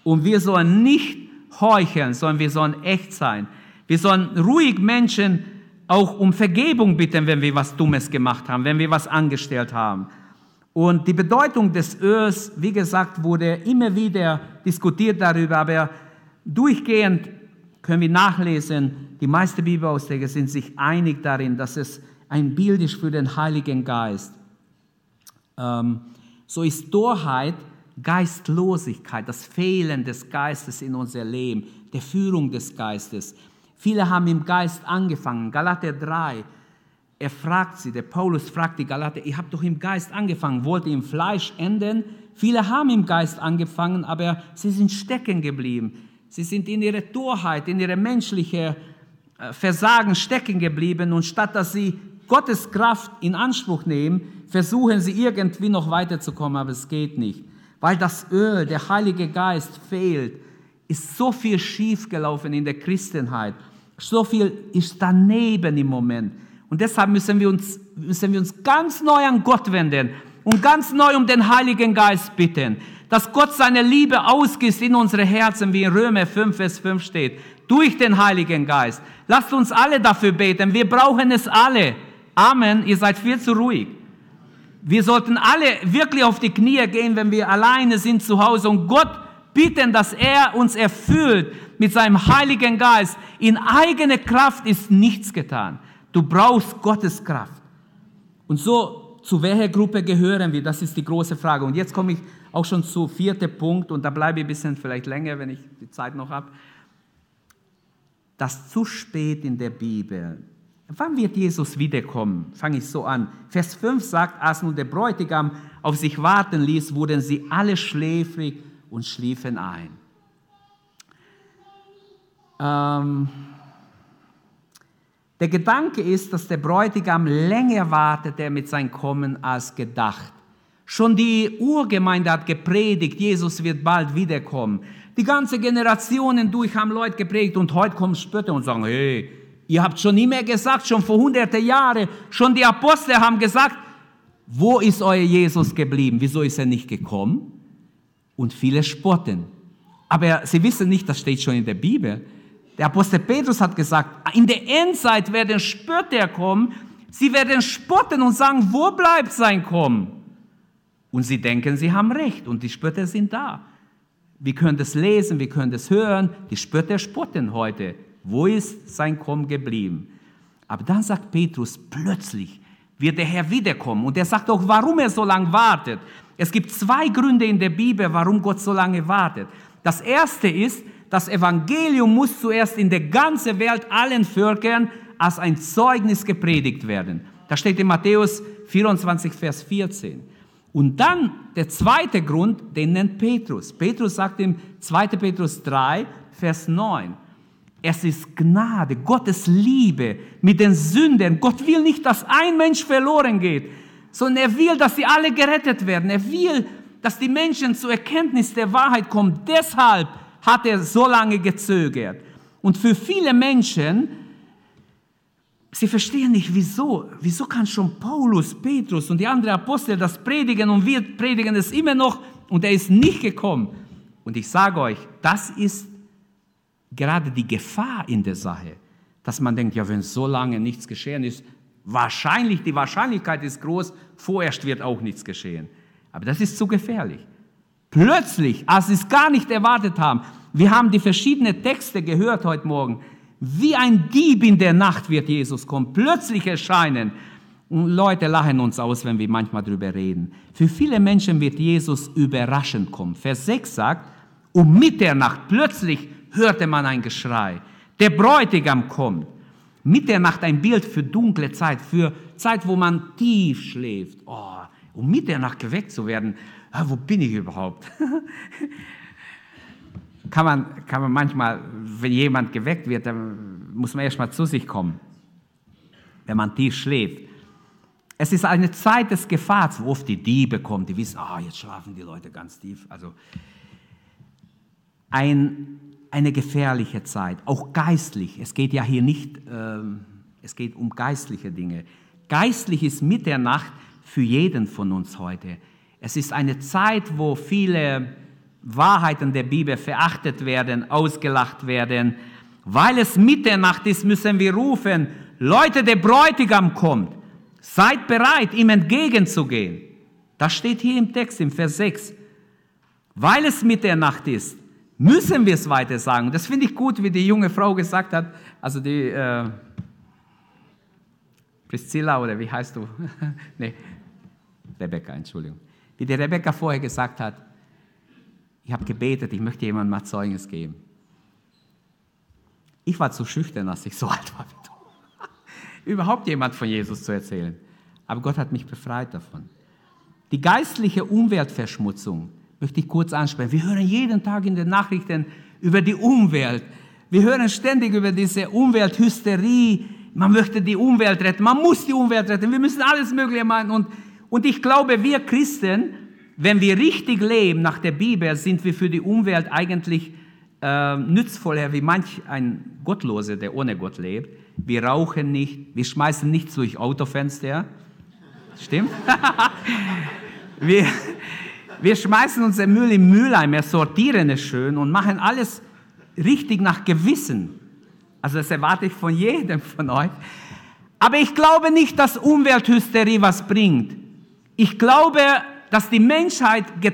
Und wir sollen nicht heucheln, sondern wir sollen echt sein. Wir sollen ruhig Menschen auch um Vergebung bitten, wenn wir was Dummes gemacht haben, wenn wir was angestellt haben. Und die Bedeutung des Öls, wie gesagt, wurde immer wieder diskutiert darüber, aber durchgehend können wir nachlesen, die meisten Bibelausleger sind sich einig darin, dass es ein Bild ist für den Heiligen Geist. Ähm, so ist Torheit Geistlosigkeit, das Fehlen des Geistes in unser Leben, der Führung des Geistes. Viele haben im Geist angefangen. Galater 3. er fragt sie, der Paulus fragt die Galater, ihr habt doch im Geist angefangen, wollt ihr im Fleisch enden? Viele haben im Geist angefangen, aber sie sind stecken geblieben. Sie sind in ihrer Torheit, in ihrer menschlichen äh, Versagen stecken geblieben und statt dass sie Gottes Kraft in Anspruch nehmen, versuchen sie irgendwie noch weiterzukommen, aber es geht nicht. Weil das Öl, der Heilige Geist fehlt, ist so viel schiefgelaufen in der Christenheit. So viel ist daneben im Moment. Und deshalb müssen wir uns, müssen wir uns ganz neu an Gott wenden und ganz neu um den Heiligen Geist bitten, dass Gott seine Liebe ausgießt in unsere Herzen, wie in Römer 5, Vers 5 steht, durch den Heiligen Geist. Lasst uns alle dafür beten. Wir brauchen es alle. Amen. Ihr seid viel zu ruhig. Wir sollten alle wirklich auf die Knie gehen, wenn wir alleine sind zu Hause und Gott bitten, dass er uns erfüllt mit seinem Heiligen Geist. In eigene Kraft ist nichts getan. Du brauchst Gottes Kraft. Und so, zu welcher Gruppe gehören wir? Das ist die große Frage. Und jetzt komme ich auch schon zu vierten Punkt und da bleibe ich ein bisschen vielleicht länger, wenn ich die Zeit noch habe. Das zu spät in der Bibel. Wann wird Jesus wiederkommen? Fange ich so an. Vers 5 sagt, als nun der Bräutigam auf sich warten ließ, wurden sie alle schläfrig und schliefen ein. Ähm, der Gedanke ist, dass der Bräutigam länger wartete mit seinem Kommen als gedacht. Schon die Urgemeinde hat gepredigt, Jesus wird bald wiederkommen. Die ganze Generationen durch haben Leute gepredigt und heute kommen Spötter und sagen, hey, ihr habt schon nie mehr gesagt, schon vor hunderte Jahren, schon die Apostel haben gesagt, wo ist euer Jesus geblieben? Wieso ist er nicht gekommen? Und viele spotten. Aber sie wissen nicht, das steht schon in der Bibel. Der Apostel Petrus hat gesagt, in der Endzeit werden Spötter kommen, sie werden spotten und sagen, wo bleibt sein Kommen? Und sie denken, sie haben recht und die Spötter sind da. Wir können das lesen, wir können das hören, die Spötter spotten heute. Wo ist sein Kommen geblieben? Aber dann sagt Petrus, plötzlich wird der Herr wiederkommen. Und er sagt auch, warum er so lange wartet. Es gibt zwei Gründe in der Bibel, warum Gott so lange wartet. Das erste ist, das Evangelium muss zuerst in der ganzen Welt allen Völkern als ein Zeugnis gepredigt werden. Das steht in Matthäus 24, Vers 14. Und dann der zweite Grund, den nennt Petrus. Petrus sagt im 2. Petrus 3, Vers 9. Es ist Gnade, Gottes Liebe mit den Sündern. Gott will nicht, dass ein Mensch verloren geht, sondern er will, dass sie alle gerettet werden. Er will, dass die Menschen zur Erkenntnis der Wahrheit kommen. Deshalb hat er so lange gezögert. Und für viele Menschen, sie verstehen nicht, wieso. Wieso kann schon Paulus, Petrus und die anderen Apostel das predigen und wir predigen es immer noch und er ist nicht gekommen. Und ich sage euch, das ist gerade die Gefahr in der Sache, dass man denkt, ja, wenn so lange nichts geschehen ist, wahrscheinlich, die Wahrscheinlichkeit ist groß, vorerst wird auch nichts geschehen. Aber das ist zu gefährlich. Plötzlich, als sie es gar nicht erwartet haben, wir haben die verschiedenen Texte gehört heute Morgen. Wie ein Dieb in der Nacht wird Jesus kommen, plötzlich erscheinen. Und Leute lachen uns aus, wenn wir manchmal darüber reden. Für viele Menschen wird Jesus überraschend kommen. Vers 6 sagt, um Mitternacht plötzlich hörte man ein Geschrei. Der Bräutigam kommt. Mitternacht ein Bild für dunkle Zeit, für Zeit, wo man tief schläft. Oh, um Mitternacht geweckt zu werden, ah, wo bin ich überhaupt? kann man, kann man manchmal, wenn jemand geweckt wird, dann muss man erstmal zu sich kommen, wenn man tief schläft. Es ist eine Zeit des Gefahrs, wo oft die Diebe kommen, die wissen, ah, jetzt schlafen die Leute ganz tief. Also ein, eine gefährliche Zeit, auch geistlich. Es geht ja hier nicht, äh, es geht um geistliche Dinge. Geistlich ist Mitternacht für jeden von uns heute. Es ist eine Zeit, wo viele Wahrheiten der Bibel verachtet werden, ausgelacht werden. Weil es Mitternacht ist, müssen wir rufen, Leute, der Bräutigam kommt. Seid bereit, ihm entgegenzugehen. Das steht hier im Text, im Vers 6. Weil es Mitternacht ist, müssen wir es weiter sagen. Das finde ich gut, wie die junge Frau gesagt hat, also die äh, Priscilla oder wie heißt du? nee, Rebecca, Entschuldigung. Wie die Rebecca vorher gesagt hat, ich habe gebetet, ich möchte jemandem mal Zeugnis geben. Ich war zu schüchtern, als ich so alt war wie du. überhaupt jemand von Jesus zu erzählen. Aber Gott hat mich befreit davon. Die geistliche Umweltverschmutzung möchte ich kurz ansprechen. Wir hören jeden Tag in den Nachrichten über die Umwelt. Wir hören ständig über diese Umwelthysterie. Man möchte die Umwelt retten, man muss die Umwelt retten, wir müssen alles Mögliche machen. Und, und ich glaube, wir Christen, wenn wir richtig leben nach der Bibel, sind wir für die Umwelt eigentlich äh, nützvoller wie manch ein Gottloser, der ohne Gott lebt. Wir rauchen nicht, wir schmeißen nichts durch Autofenster. Stimmt? wir, wir schmeißen unseren Müll im Mülleimer, sortieren es schön und machen alles richtig nach Gewissen. Also das erwarte ich von jedem von euch. Aber ich glaube nicht, dass Umwelthysterie was bringt. Ich glaube, dass die Menschheit ge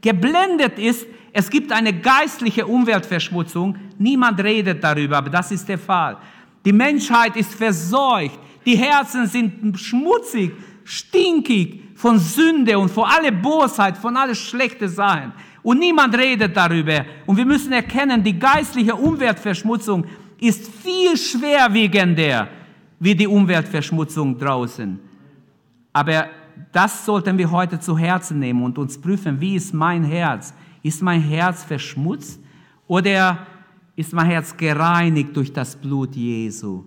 geblendet ist. Es gibt eine geistliche Umweltverschmutzung. Niemand redet darüber, aber das ist der Fall. Die Menschheit ist verseucht. Die Herzen sind schmutzig, stinkig von Sünde und von aller Bosheit, von alles schlechte Sachen. Und niemand redet darüber. Und wir müssen erkennen, die geistliche Umweltverschmutzung ist viel schwerwiegender wie die Umweltverschmutzung draußen. Aber das sollten wir heute zu Herzen nehmen und uns prüfen, wie ist mein Herz? Ist mein Herz verschmutzt oder ist mein Herz gereinigt durch das Blut Jesu?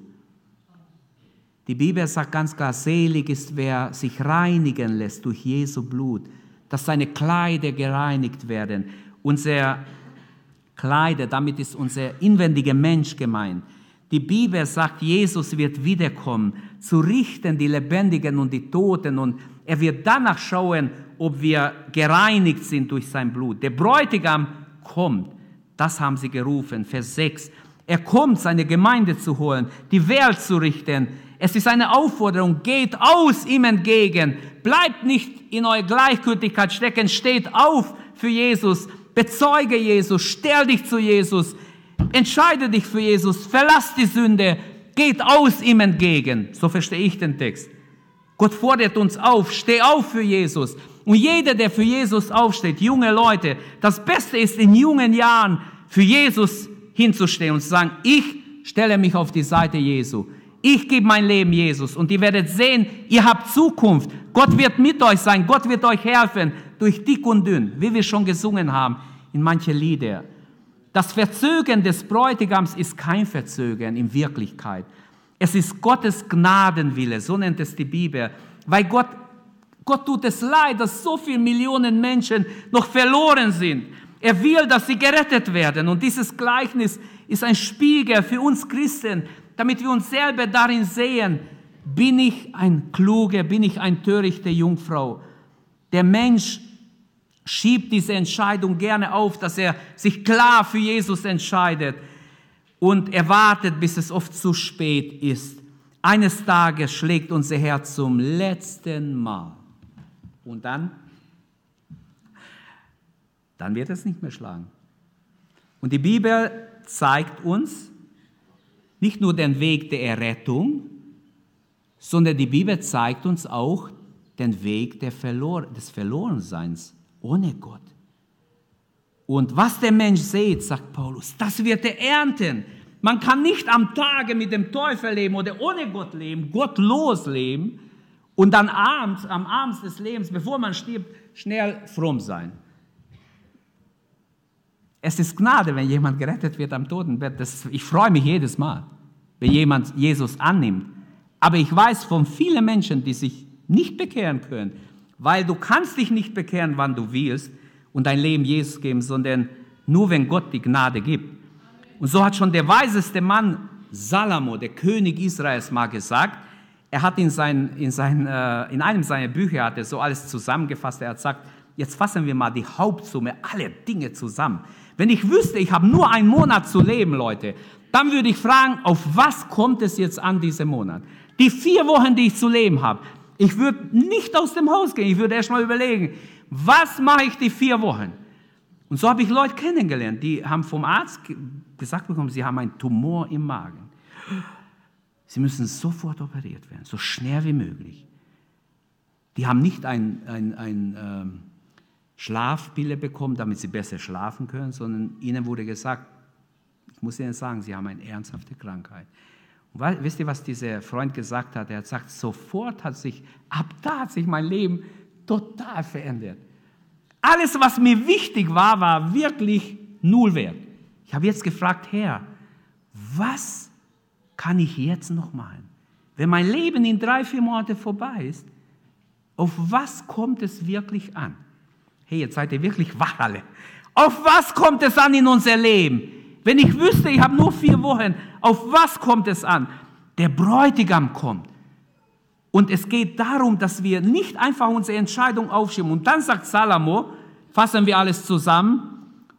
Die Bibel sagt ganz klar, selig ist, wer sich reinigen lässt durch Jesu Blut, dass seine Kleider gereinigt werden. Unser Kleider, damit ist unser inwendiger Mensch gemeint. Die Bibel sagt, Jesus wird wiederkommen, zu richten die Lebendigen und die Toten und er wird danach schauen, ob wir gereinigt sind durch sein Blut. Der Bräutigam kommt. Das haben sie gerufen. Vers 6. Er kommt, seine Gemeinde zu holen, die Welt zu richten. Es ist eine Aufforderung, geht aus ihm entgegen. Bleibt nicht in eurer Gleichgültigkeit stecken, steht auf für Jesus, bezeuge Jesus, stell dich zu Jesus, entscheide dich für Jesus, verlass die Sünde, geht aus ihm entgegen. So verstehe ich den Text. Gott fordert uns auf, steh auf für Jesus. Und jeder, der für Jesus aufsteht, junge Leute, das Beste ist in jungen Jahren für Jesus hinzustehen und zu sagen, ich stelle mich auf die Seite Jesu. Ich gebe mein Leben Jesus und ihr werdet sehen, ihr habt Zukunft. Gott wird mit euch sein. Gott wird euch helfen durch dick und dünn, wie wir schon gesungen haben in manche Lieder. Das Verzögern des Bräutigams ist kein Verzögern in Wirklichkeit. Es ist Gottes Gnadenwille, so nennt es die Bibel, weil Gott, Gott tut es leid, dass so viele Millionen Menschen noch verloren sind. Er will, dass sie gerettet werden. Und dieses Gleichnis ist ein Spiegel für uns Christen, damit wir uns selber darin sehen, bin ich ein kluger, bin ich ein törichte Jungfrau. Der Mensch schiebt diese Entscheidung gerne auf, dass er sich klar für Jesus entscheidet und er wartet, bis es oft zu spät ist. Eines Tages schlägt unser Herz zum letzten Mal. Und dann? Dann wird es nicht mehr schlagen. Und die Bibel zeigt uns, nicht nur den Weg der Errettung, sondern die Bibel zeigt uns auch den Weg Verlor des Verlorenseins ohne Gott. Und was der Mensch sieht, sagt Paulus, das wird er ernten. Man kann nicht am Tage mit dem Teufel leben oder ohne Gott leben, gottlos leben und dann abends, am Abend des Lebens, bevor man stirbt, schnell fromm sein. Es ist Gnade, wenn jemand gerettet wird am Totenbett. Das, ich freue mich jedes Mal, wenn jemand Jesus annimmt. Aber ich weiß von vielen Menschen, die sich nicht bekehren können, weil du kannst dich nicht bekehren, wann du willst und dein Leben Jesus geben, sondern nur wenn Gott die Gnade gibt. Und so hat schon der weiseste Mann Salomo, der König Israels, mal gesagt, er hat in, sein, in, sein, äh, in einem seiner Bücher hat er so alles zusammengefasst. Er hat gesagt, jetzt fassen wir mal die Hauptsumme, alle Dinge zusammen. Wenn ich wüsste, ich habe nur einen Monat zu leben, Leute, dann würde ich fragen, auf was kommt es jetzt an diesem Monat? Die vier Wochen, die ich zu leben habe. Ich würde nicht aus dem Haus gehen. Ich würde erst mal überlegen, was mache ich die vier Wochen? Und so habe ich Leute kennengelernt, die haben vom Arzt gesagt bekommen, sie haben einen Tumor im Magen. Sie müssen sofort operiert werden, so schnell wie möglich. Die haben nicht ein, ein, ein ähm, Schlafpille bekommen, damit sie besser schlafen können, sondern ihnen wurde gesagt, ich muss Ihnen sagen, Sie haben eine ernsthafte Krankheit. Weil, wisst ihr, was dieser Freund gesagt hat? Er hat gesagt, sofort hat sich, ab da hat sich mein Leben total verändert. Alles, was mir wichtig war, war wirklich null wert. Ich habe jetzt gefragt, Herr, was kann ich jetzt noch machen? Wenn mein Leben in drei, vier Monate vorbei ist, auf was kommt es wirklich an? Hey, jetzt seid ihr wirklich wach alle. Auf was kommt es an in unser Leben? Wenn ich wüsste, ich habe nur vier Wochen, auf was kommt es an? Der Bräutigam kommt. Und es geht darum, dass wir nicht einfach unsere Entscheidung aufschieben. Und dann sagt Salomo, fassen wir alles zusammen,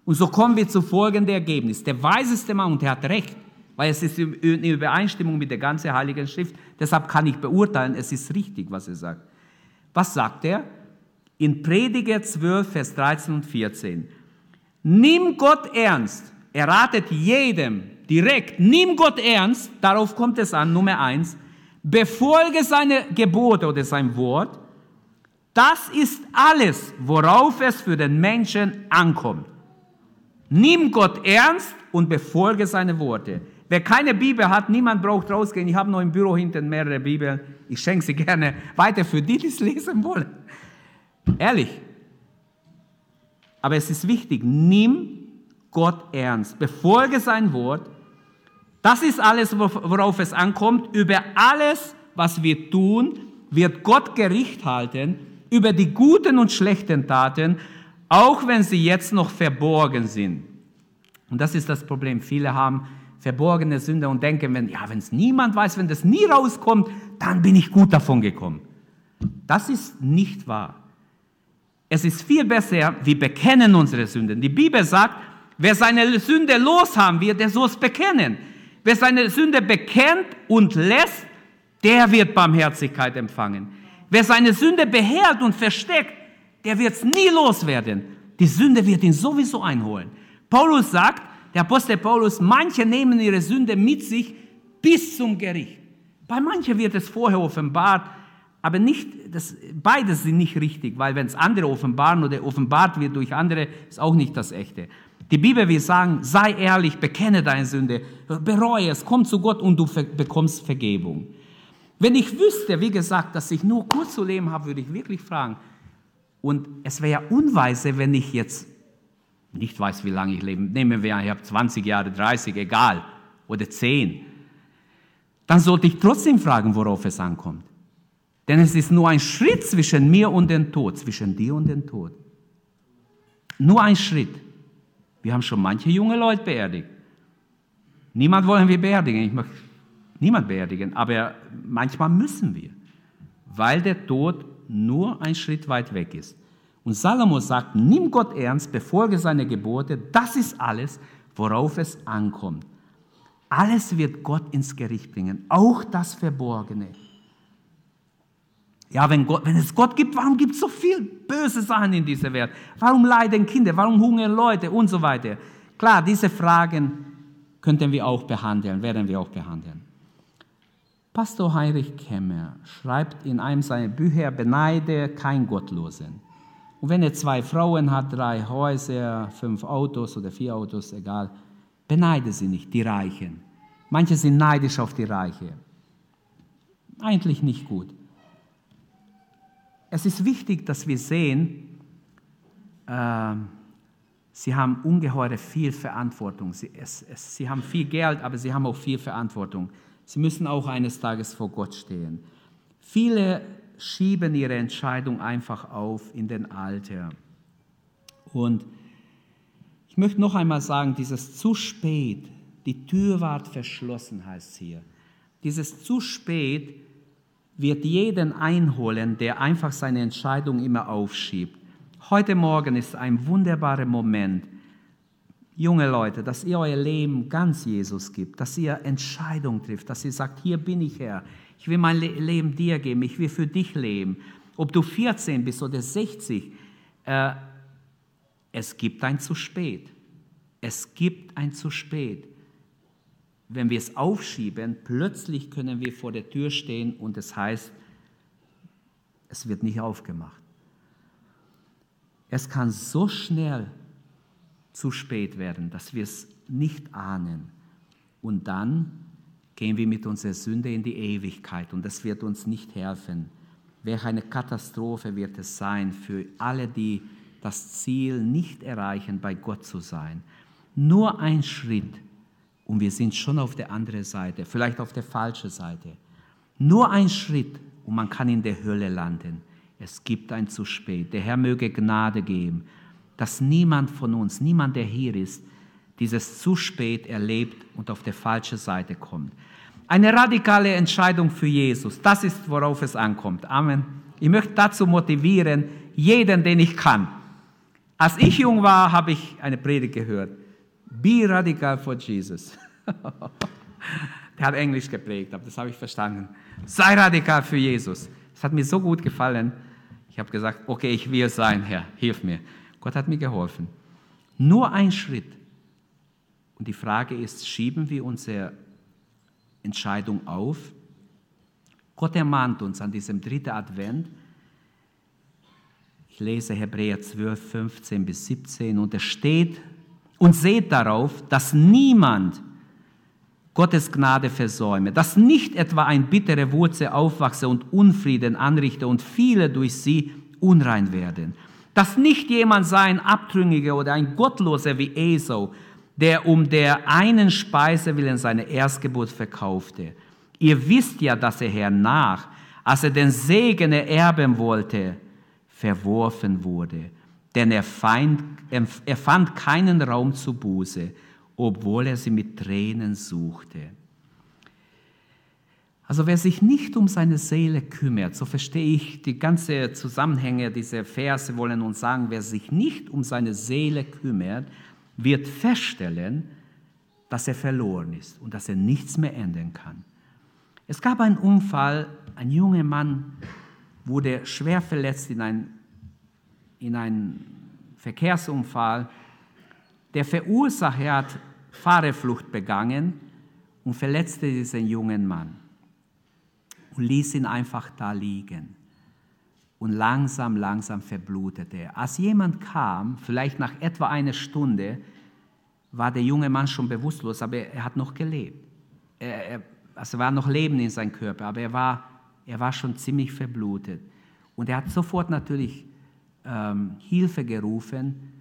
und so kommen wir zu folgendem Ergebnis. Der weiseste Mann, und er hat recht, weil es ist in Übereinstimmung mit der ganzen Heiligen Schrift, deshalb kann ich beurteilen, es ist richtig, was er sagt. Was sagt er? In Prediger 12, Vers 13 und 14. Nimm Gott ernst. Er ratet jedem direkt, nimm Gott ernst, darauf kommt es an, Nummer eins, befolge seine Gebote oder sein Wort. Das ist alles, worauf es für den Menschen ankommt. Nimm Gott ernst und befolge seine Worte. Wer keine Bibel hat, niemand braucht rausgehen. Ich habe noch im Büro hinten mehrere Bibeln. Ich schenke sie gerne weiter für die, die es lesen wollen. Ehrlich. Aber es ist wichtig, nimm Gott ernst. Befolge sein Wort. Das ist alles, worauf es ankommt. Über alles, was wir tun, wird Gott Gericht halten. Über die guten und schlechten Taten auch wenn sie jetzt noch verborgen sind. Und das ist das Problem. Viele haben verborgene Sünde und denken, wenn ja, es niemand weiß, wenn das nie rauskommt, dann bin ich gut davon gekommen. Das ist nicht wahr. Es ist viel besser, wir bekennen unsere Sünden. Die Bibel sagt, wer seine Sünde loshaben wird, der soll es bekennen. Wer seine Sünde bekennt und lässt, der wird Barmherzigkeit empfangen. Wer seine Sünde behält und versteckt, der wird es nie loswerden. Die Sünde wird ihn sowieso einholen. Paulus sagt, der Apostel Paulus, manche nehmen ihre Sünde mit sich bis zum Gericht. Bei manchen wird es vorher offenbart, aber nicht, das, beides sind nicht richtig, weil wenn es andere offenbaren oder offenbart wird durch andere, ist auch nicht das Echte. Die Bibel will sagen, sei ehrlich, bekenne deine Sünde, bereue es, komm zu Gott und du bekommst Vergebung. Wenn ich wüsste, wie gesagt, dass ich nur kurz zu leben habe, würde ich wirklich fragen, und es wäre ja unweise, wenn ich jetzt nicht weiß, wie lange ich lebe. Nehmen wir, ich habe 20 Jahre, 30, egal, oder 10. Dann sollte ich trotzdem fragen, worauf es ankommt. Denn es ist nur ein Schritt zwischen mir und dem Tod, zwischen dir und dem Tod. Nur ein Schritt. Wir haben schon manche junge Leute beerdigt. Niemand wollen wir beerdigen. Ich möchte niemand beerdigen, aber manchmal müssen wir, weil der Tod nur ein Schritt weit weg ist. Und Salomo sagt, nimm Gott ernst, befolge seine Gebote, das ist alles, worauf es ankommt. Alles wird Gott ins Gericht bringen, auch das Verborgene. Ja, wenn, Gott, wenn es Gott gibt, warum gibt es so viel böse Sachen in dieser Welt? Warum leiden Kinder? Warum hungern Leute und so weiter? Klar, diese Fragen könnten wir auch behandeln, werden wir auch behandeln. Pastor Heinrich Kemmer schreibt in einem seiner Bücher, beneide kein Gottlosen. Und wenn er zwei Frauen hat, drei Häuser, fünf Autos oder vier Autos, egal, beneide sie nicht, die Reichen. Manche sind neidisch auf die Reiche. Eigentlich nicht gut. Es ist wichtig, dass wir sehen, äh, sie haben ungeheure viel Verantwortung. Sie, es, es, sie haben viel Geld, aber sie haben auch viel Verantwortung. Sie müssen auch eines Tages vor Gott stehen. Viele schieben ihre Entscheidung einfach auf in den Alter. Und ich möchte noch einmal sagen, dieses zu spät, die Tür ward verschlossen, heißt hier. Dieses zu spät wird jeden einholen, der einfach seine Entscheidung immer aufschiebt. Heute Morgen ist ein wunderbarer Moment, junge Leute, dass ihr euer Leben ganz Jesus gibt, dass ihr Entscheidungen trifft, dass ihr sagt, hier bin ich Herr, ich will mein Leben dir geben, ich will für dich leben. Ob du 14 bist oder 60, äh, es gibt ein zu spät. Es gibt ein zu spät. Wenn wir es aufschieben, plötzlich können wir vor der Tür stehen und es heißt, es wird nicht aufgemacht. Es kann so schnell zu spät werden, dass wir es nicht ahnen. Und dann gehen wir mit unserer Sünde in die Ewigkeit und das wird uns nicht helfen. Welch eine Katastrophe wird es sein für alle, die das Ziel nicht erreichen, bei Gott zu sein. Nur ein Schritt und wir sind schon auf der anderen Seite, vielleicht auf der falschen Seite. Nur ein Schritt und man kann in der Hölle landen. Es gibt ein zu spät. Der Herr möge Gnade geben, dass niemand von uns, niemand, der hier ist, dieses zu spät erlebt und auf der falschen Seite kommt. Eine radikale Entscheidung für Jesus, das ist, worauf es ankommt. Amen. Ich möchte dazu motivieren, jeden, den ich kann. Als ich jung war, habe ich eine Predigt gehört. Be radical for Jesus. Der hat Englisch geprägt, aber das habe ich verstanden. Sei radikal für Jesus. Es hat mir so gut gefallen. Ich habe gesagt, okay, ich will sein, Herr, hilf mir. Gott hat mir geholfen. Nur ein Schritt. Und die Frage ist, schieben wir unsere Entscheidung auf? Gott ermahnt uns an diesem dritten Advent. Ich lese Hebräer 12, 15 bis 17 und es steht, und seht darauf, dass niemand Gottes Gnade versäume, dass nicht etwa ein bittere Wurzel aufwachse und Unfrieden anrichte und viele durch sie unrein werden. Dass nicht jemand sei ein Abtrünniger oder ein Gottloser wie Esau, der um der einen Speise willen seine Erstgeburt verkaufte. Ihr wisst ja, dass er hernach, als er den Segen ererben wollte, verworfen wurde. Denn er, feind, er fand keinen Raum zu Buße obwohl er sie mit Tränen suchte. Also wer sich nicht um seine Seele kümmert, so verstehe ich die ganze Zusammenhänge dieser Verse wollen uns sagen, wer sich nicht um seine Seele kümmert, wird feststellen, dass er verloren ist und dass er nichts mehr ändern kann. Es gab einen Unfall, ein junger Mann wurde schwer verletzt in, ein, in einen Verkehrsunfall. Der Verursacher hat Fahrerflucht begangen und verletzte diesen jungen Mann und ließ ihn einfach da liegen. Und langsam, langsam verblutete er. Als jemand kam, vielleicht nach etwa einer Stunde, war der junge Mann schon bewusstlos, aber er hat noch gelebt. Er, er, also war noch Leben in seinem Körper, aber er war, er war schon ziemlich verblutet. Und er hat sofort natürlich ähm, Hilfe gerufen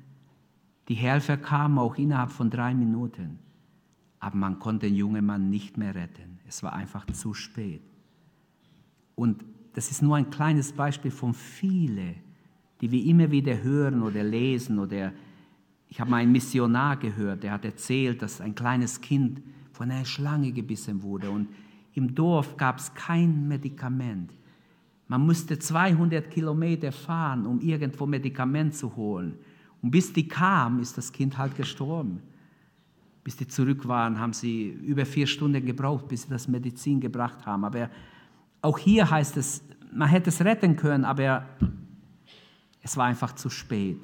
die Helfer kamen auch innerhalb von drei Minuten. Aber man konnte den jungen Mann nicht mehr retten. Es war einfach zu spät. Und das ist nur ein kleines Beispiel von vielen, die wir immer wieder hören oder lesen. Oder ich habe mal einen Missionar gehört, der hat erzählt, dass ein kleines Kind von einer Schlange gebissen wurde. Und im Dorf gab es kein Medikament. Man musste 200 Kilometer fahren, um irgendwo Medikament zu holen. Und bis die kam, ist das Kind halt gestorben. Bis die zurück waren, haben sie über vier Stunden gebraucht, bis sie das Medizin gebracht haben. Aber auch hier heißt es, man hätte es retten können, aber es war einfach zu spät.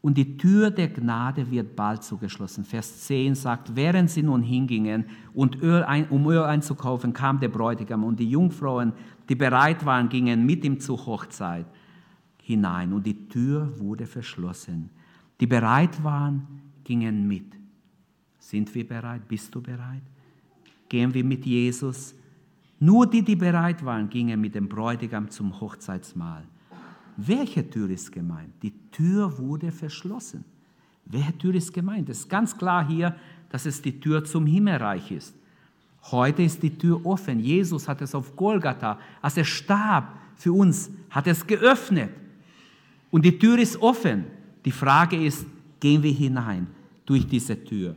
Und die Tür der Gnade wird bald zugeschlossen. Vers 10 sagt, während sie nun hingingen, um Öl einzukaufen, kam der Bräutigam und die Jungfrauen, die bereit waren, gingen mit ihm zur Hochzeit hinein und die Tür wurde verschlossen. Die bereit waren, gingen mit. Sind wir bereit? Bist du bereit? Gehen wir mit Jesus? Nur die, die bereit waren, gingen mit dem Bräutigam zum Hochzeitsmahl. Welche Tür ist gemeint? Die Tür wurde verschlossen. Welche Tür ist gemeint? Es ist ganz klar hier, dass es die Tür zum Himmelreich ist. Heute ist die Tür offen. Jesus hat es auf Golgatha, als er starb für uns, hat es geöffnet. Und die Tür ist offen. Die Frage ist, gehen wir hinein durch diese Tür?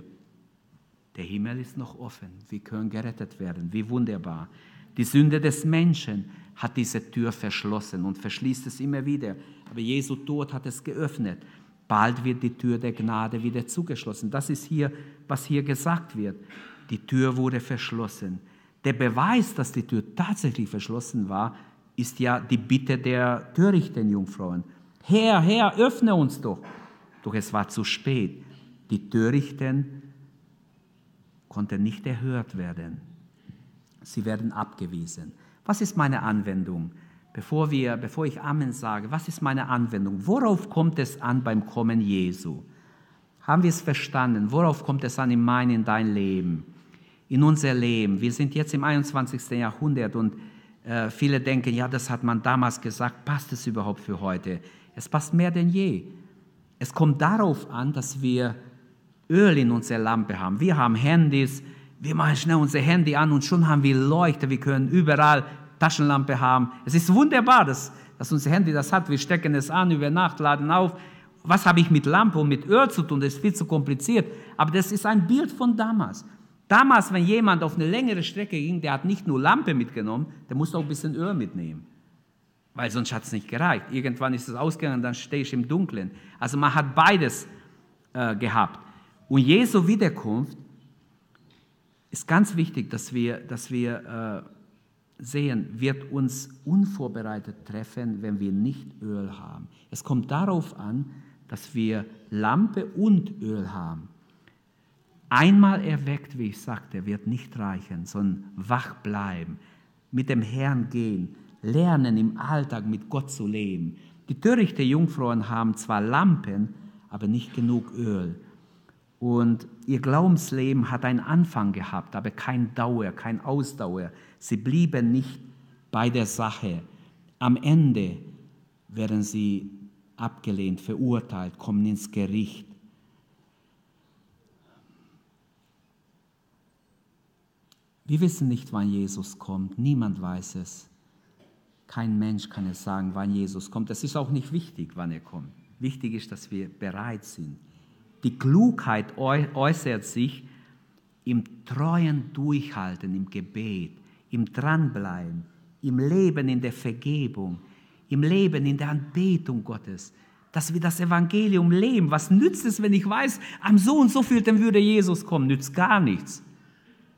Der Himmel ist noch offen. Wir können gerettet werden. Wie wunderbar. Die Sünde des Menschen hat diese Tür verschlossen und verschließt es immer wieder. Aber Jesu Tod hat es geöffnet. Bald wird die Tür der Gnade wieder zugeschlossen. Das ist hier, was hier gesagt wird. Die Tür wurde verschlossen. Der Beweis, dass die Tür tatsächlich verschlossen war, ist ja die Bitte der törichten Jungfrauen. Herr, Herr, öffne uns doch. Doch es war zu spät. Die Törichten konnten nicht erhört werden. Sie werden abgewiesen. Was ist meine Anwendung? Bevor, wir, bevor ich Amen sage, was ist meine Anwendung? Worauf kommt es an beim Kommen Jesu? Haben wir es verstanden? Worauf kommt es an in mein, in dein Leben? In unser Leben. Wir sind jetzt im 21. Jahrhundert und äh, viele denken, ja, das hat man damals gesagt, passt es überhaupt für heute? Es passt mehr denn je. Es kommt darauf an, dass wir Öl in unserer Lampe haben. Wir haben Handys, wir machen schnell unser Handy an und schon haben wir Leuchte, wir können überall Taschenlampe haben. Es ist wunderbar, dass, dass unser Handy das hat. Wir stecken es an über Nacht, laden auf. Was habe ich mit Lampe und mit Öl zu tun? Das ist viel zu kompliziert. Aber das ist ein Bild von damals. Damals, wenn jemand auf eine längere Strecke ging, der hat nicht nur Lampe mitgenommen, der musste auch ein bisschen Öl mitnehmen. Weil sonst hat es nicht gereicht. Irgendwann ist es ausgegangen, dann stehe ich im Dunkeln. Also man hat beides äh, gehabt. Und Jesu Wiederkunft ist ganz wichtig, dass wir, dass wir äh, sehen, wird uns unvorbereitet treffen, wenn wir nicht Öl haben. Es kommt darauf an, dass wir Lampe und Öl haben. Einmal erweckt, wie ich sagte, wird nicht reichen, sondern wach bleiben, mit dem Herrn gehen, lernen im Alltag mit Gott zu leben. Die törichte Jungfrauen haben zwar Lampen, aber nicht genug Öl. Und ihr Glaubensleben hat einen Anfang gehabt, aber kein Dauer, kein Ausdauer. Sie blieben nicht bei der Sache. Am Ende werden sie abgelehnt, verurteilt, kommen ins Gericht. Wir wissen nicht, wann Jesus kommt. Niemand weiß es. Kein Mensch kann es sagen, wann Jesus kommt. Es ist auch nicht wichtig, wann er kommt. Wichtig ist, dass wir bereit sind. Die Klugheit äußert sich im treuen Durchhalten, im Gebet, im Dranbleiben, im Leben in der Vergebung, im Leben in der Anbetung Gottes, dass wir das Evangelium leben. Was nützt es, wenn ich weiß, am so und so viel, dann würde Jesus kommen? Nützt gar nichts.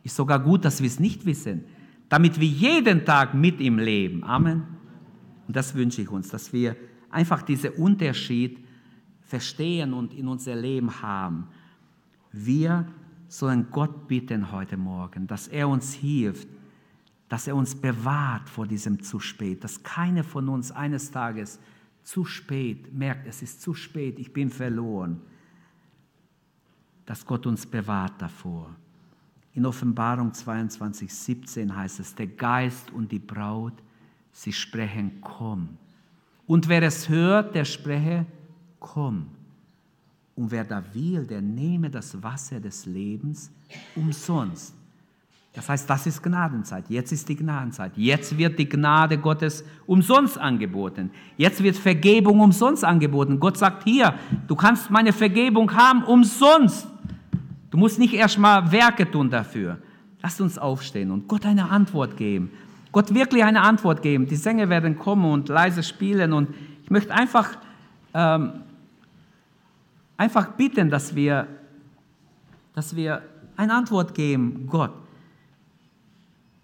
Ist sogar gut, dass wir es nicht wissen, damit wir jeden Tag mit ihm leben. Amen. Und das wünsche ich uns, dass wir einfach diesen Unterschied verstehen und in unser Leben haben. Wir sollen Gott bitten heute Morgen, dass er uns hilft, dass er uns bewahrt vor diesem zu spät, dass keiner von uns eines Tages zu spät merkt, es ist zu spät, ich bin verloren, dass Gott uns bewahrt davor. In Offenbarung 22, 17 heißt es, der Geist und die Braut, sie sprechen, komm. Und wer es hört, der spreche, komm. Und wer da will, der nehme das Wasser des Lebens umsonst. Das heißt, das ist Gnadenzeit. Jetzt ist die Gnadenzeit. Jetzt wird die Gnade Gottes umsonst angeboten. Jetzt wird Vergebung umsonst angeboten. Gott sagt hier, du kannst meine Vergebung haben umsonst. Du musst nicht erstmal Werke tun dafür. Lasst uns aufstehen und Gott eine Antwort geben. Gott wirklich eine Antwort geben. Die Sänger werden kommen und leise spielen und ich möchte einfach ähm, einfach bitten, dass wir, dass wir eine Antwort geben, Gott.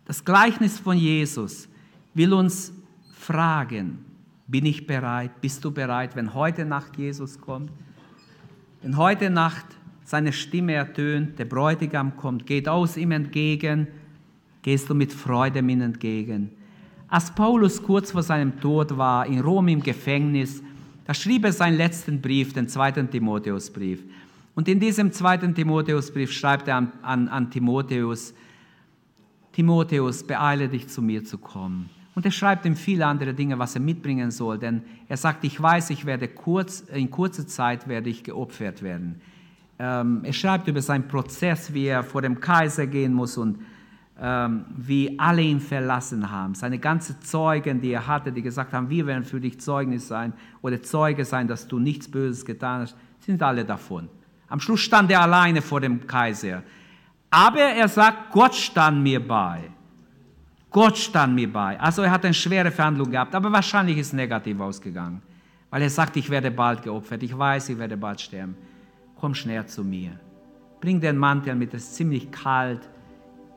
Das Gleichnis von Jesus will uns fragen, bin ich bereit, bist du bereit, wenn heute Nacht Jesus kommt? Wenn heute Nacht seine Stimme ertönt, der Bräutigam kommt, geht aus ihm entgegen, gehst du mit Freude ihm entgegen. Als Paulus kurz vor seinem Tod war, in Rom im Gefängnis, da schrieb er seinen letzten Brief, den zweiten Timotheusbrief. Und in diesem zweiten Timotheusbrief schreibt er an, an, an Timotheus, Timotheus, beeile dich zu mir zu kommen. Und er schreibt ihm viele andere Dinge, was er mitbringen soll, denn er sagt, ich weiß, ich werde kurz, in kurzer Zeit werde ich geopfert werden. Ähm, er schreibt über seinen Prozess, wie er vor dem Kaiser gehen muss und ähm, wie alle ihn verlassen haben. Seine ganzen Zeugen, die er hatte, die gesagt haben, wir werden für dich Zeugnis sein oder Zeuge sein, dass du nichts Böses getan hast, sind alle davon. Am Schluss stand er alleine vor dem Kaiser. Aber er sagt, Gott stand mir bei. Gott stand mir bei. Also er hat eine schwere Verhandlung gehabt, aber wahrscheinlich ist negativ ausgegangen. Weil er sagt, ich werde bald geopfert, ich weiß, ich werde bald sterben. Komm schnell zu mir. Bring den Mantel mit, es ist ziemlich kalt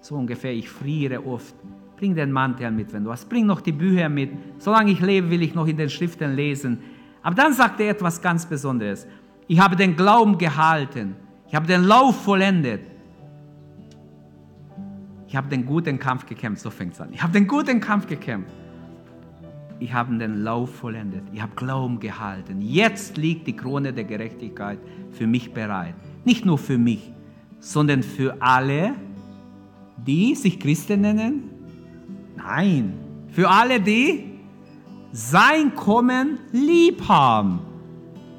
so ungefähr, ich friere oft. Bring den Mantel mit, wenn du hast. Bring noch die Bücher mit. Solange ich lebe, will ich noch in den Schriften lesen. Aber dann sagt er etwas ganz Besonderes. Ich habe den Glauben gehalten. Ich habe den Lauf vollendet. Ich habe den guten Kampf gekämpft. So fängt es an. Ich habe den guten Kampf gekämpft. Ich habe den Lauf vollendet. Ich habe Glauben gehalten. Jetzt liegt die Krone der Gerechtigkeit für mich bereit. Nicht nur für mich, sondern für alle, die sich Christen nennen? Nein. Für alle, die sein Kommen lieb haben.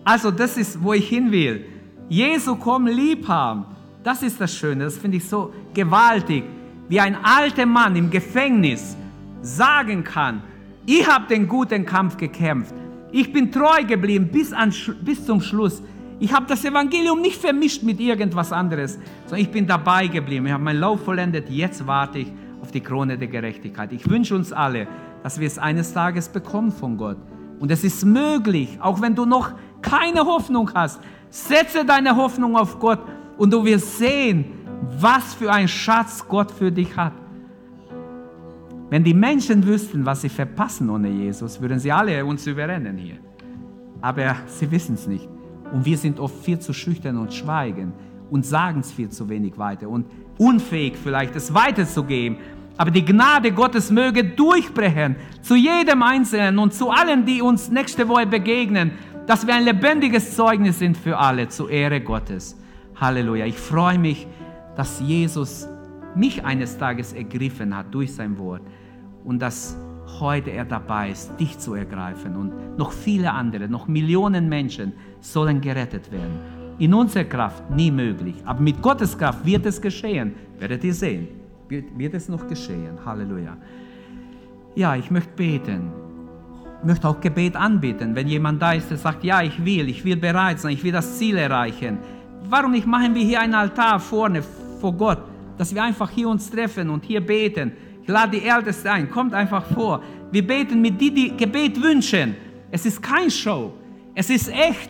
Also das ist, wo ich hin will. Jesu Kommen lieb haben. Das ist das Schöne, das finde ich so gewaltig, wie ein alter Mann im Gefängnis sagen kann, ich habe den guten Kampf gekämpft, ich bin treu geblieben bis, an, bis zum Schluss. Ich habe das Evangelium nicht vermischt mit irgendwas anderes, sondern ich bin dabei geblieben. Ich habe meinen Lauf vollendet. Jetzt warte ich auf die Krone der Gerechtigkeit. Ich wünsche uns alle, dass wir es eines Tages bekommen von Gott. Und es ist möglich, auch wenn du noch keine Hoffnung hast. Setze deine Hoffnung auf Gott und du wirst sehen, was für ein Schatz Gott für dich hat. Wenn die Menschen wüssten, was sie verpassen ohne Jesus, würden sie alle uns überrennen hier. Aber sie wissen es nicht. Und wir sind oft viel zu schüchtern und schweigen und sagen es viel zu wenig weiter und unfähig vielleicht, es weiterzugeben. Aber die Gnade Gottes möge durchbrechen zu jedem Einzelnen und zu allen, die uns nächste Woche begegnen, dass wir ein lebendiges Zeugnis sind für alle, zur Ehre Gottes. Halleluja. Ich freue mich, dass Jesus mich eines Tages ergriffen hat durch sein Wort und dass heute er dabei ist, dich zu ergreifen und noch viele andere, noch Millionen Menschen sollen gerettet werden. In unserer Kraft nie möglich, aber mit Gottes Kraft wird es geschehen. Werdet ihr sehen, wird, wird es noch geschehen. Halleluja. Ja, ich möchte beten. Ich möchte auch Gebet anbieten, wenn jemand da ist, der sagt, ja, ich will, ich will bereit sein, ich will das Ziel erreichen. Warum nicht machen wir hier einen Altar vorne vor Gott, dass wir einfach hier uns treffen und hier beten. Lade die Ältesten ein, kommt einfach vor. Wir beten mit die, die Gebet wünschen. Es ist kein Show, es ist echt.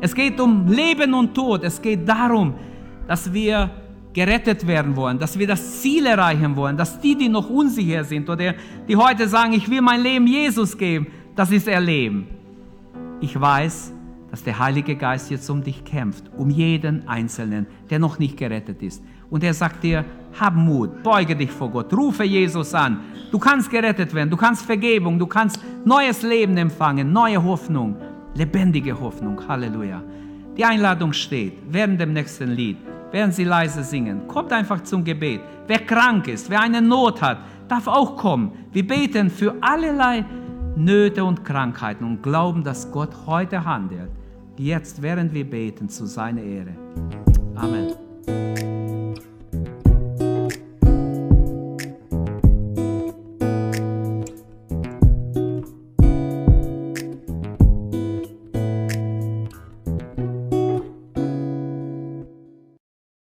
Es geht um Leben und Tod. Es geht darum, dass wir gerettet werden wollen, dass wir das Ziel erreichen wollen, dass die, die noch unsicher sind oder die heute sagen, ich will mein Leben Jesus geben, sie es erleben. Ich weiß, dass der Heilige Geist jetzt um dich kämpft, um jeden Einzelnen, der noch nicht gerettet ist. Und er sagt dir, hab Mut, beuge dich vor Gott, rufe Jesus an. Du kannst gerettet werden, du kannst Vergebung, du kannst neues Leben empfangen, neue Hoffnung, lebendige Hoffnung. Halleluja. Die Einladung steht während dem nächsten Lied, während sie leise singen. Kommt einfach zum Gebet. Wer krank ist, wer eine Not hat, darf auch kommen. Wir beten für allerlei Nöte und Krankheiten und glauben, dass Gott heute handelt. Jetzt, während wir beten, zu seiner Ehre.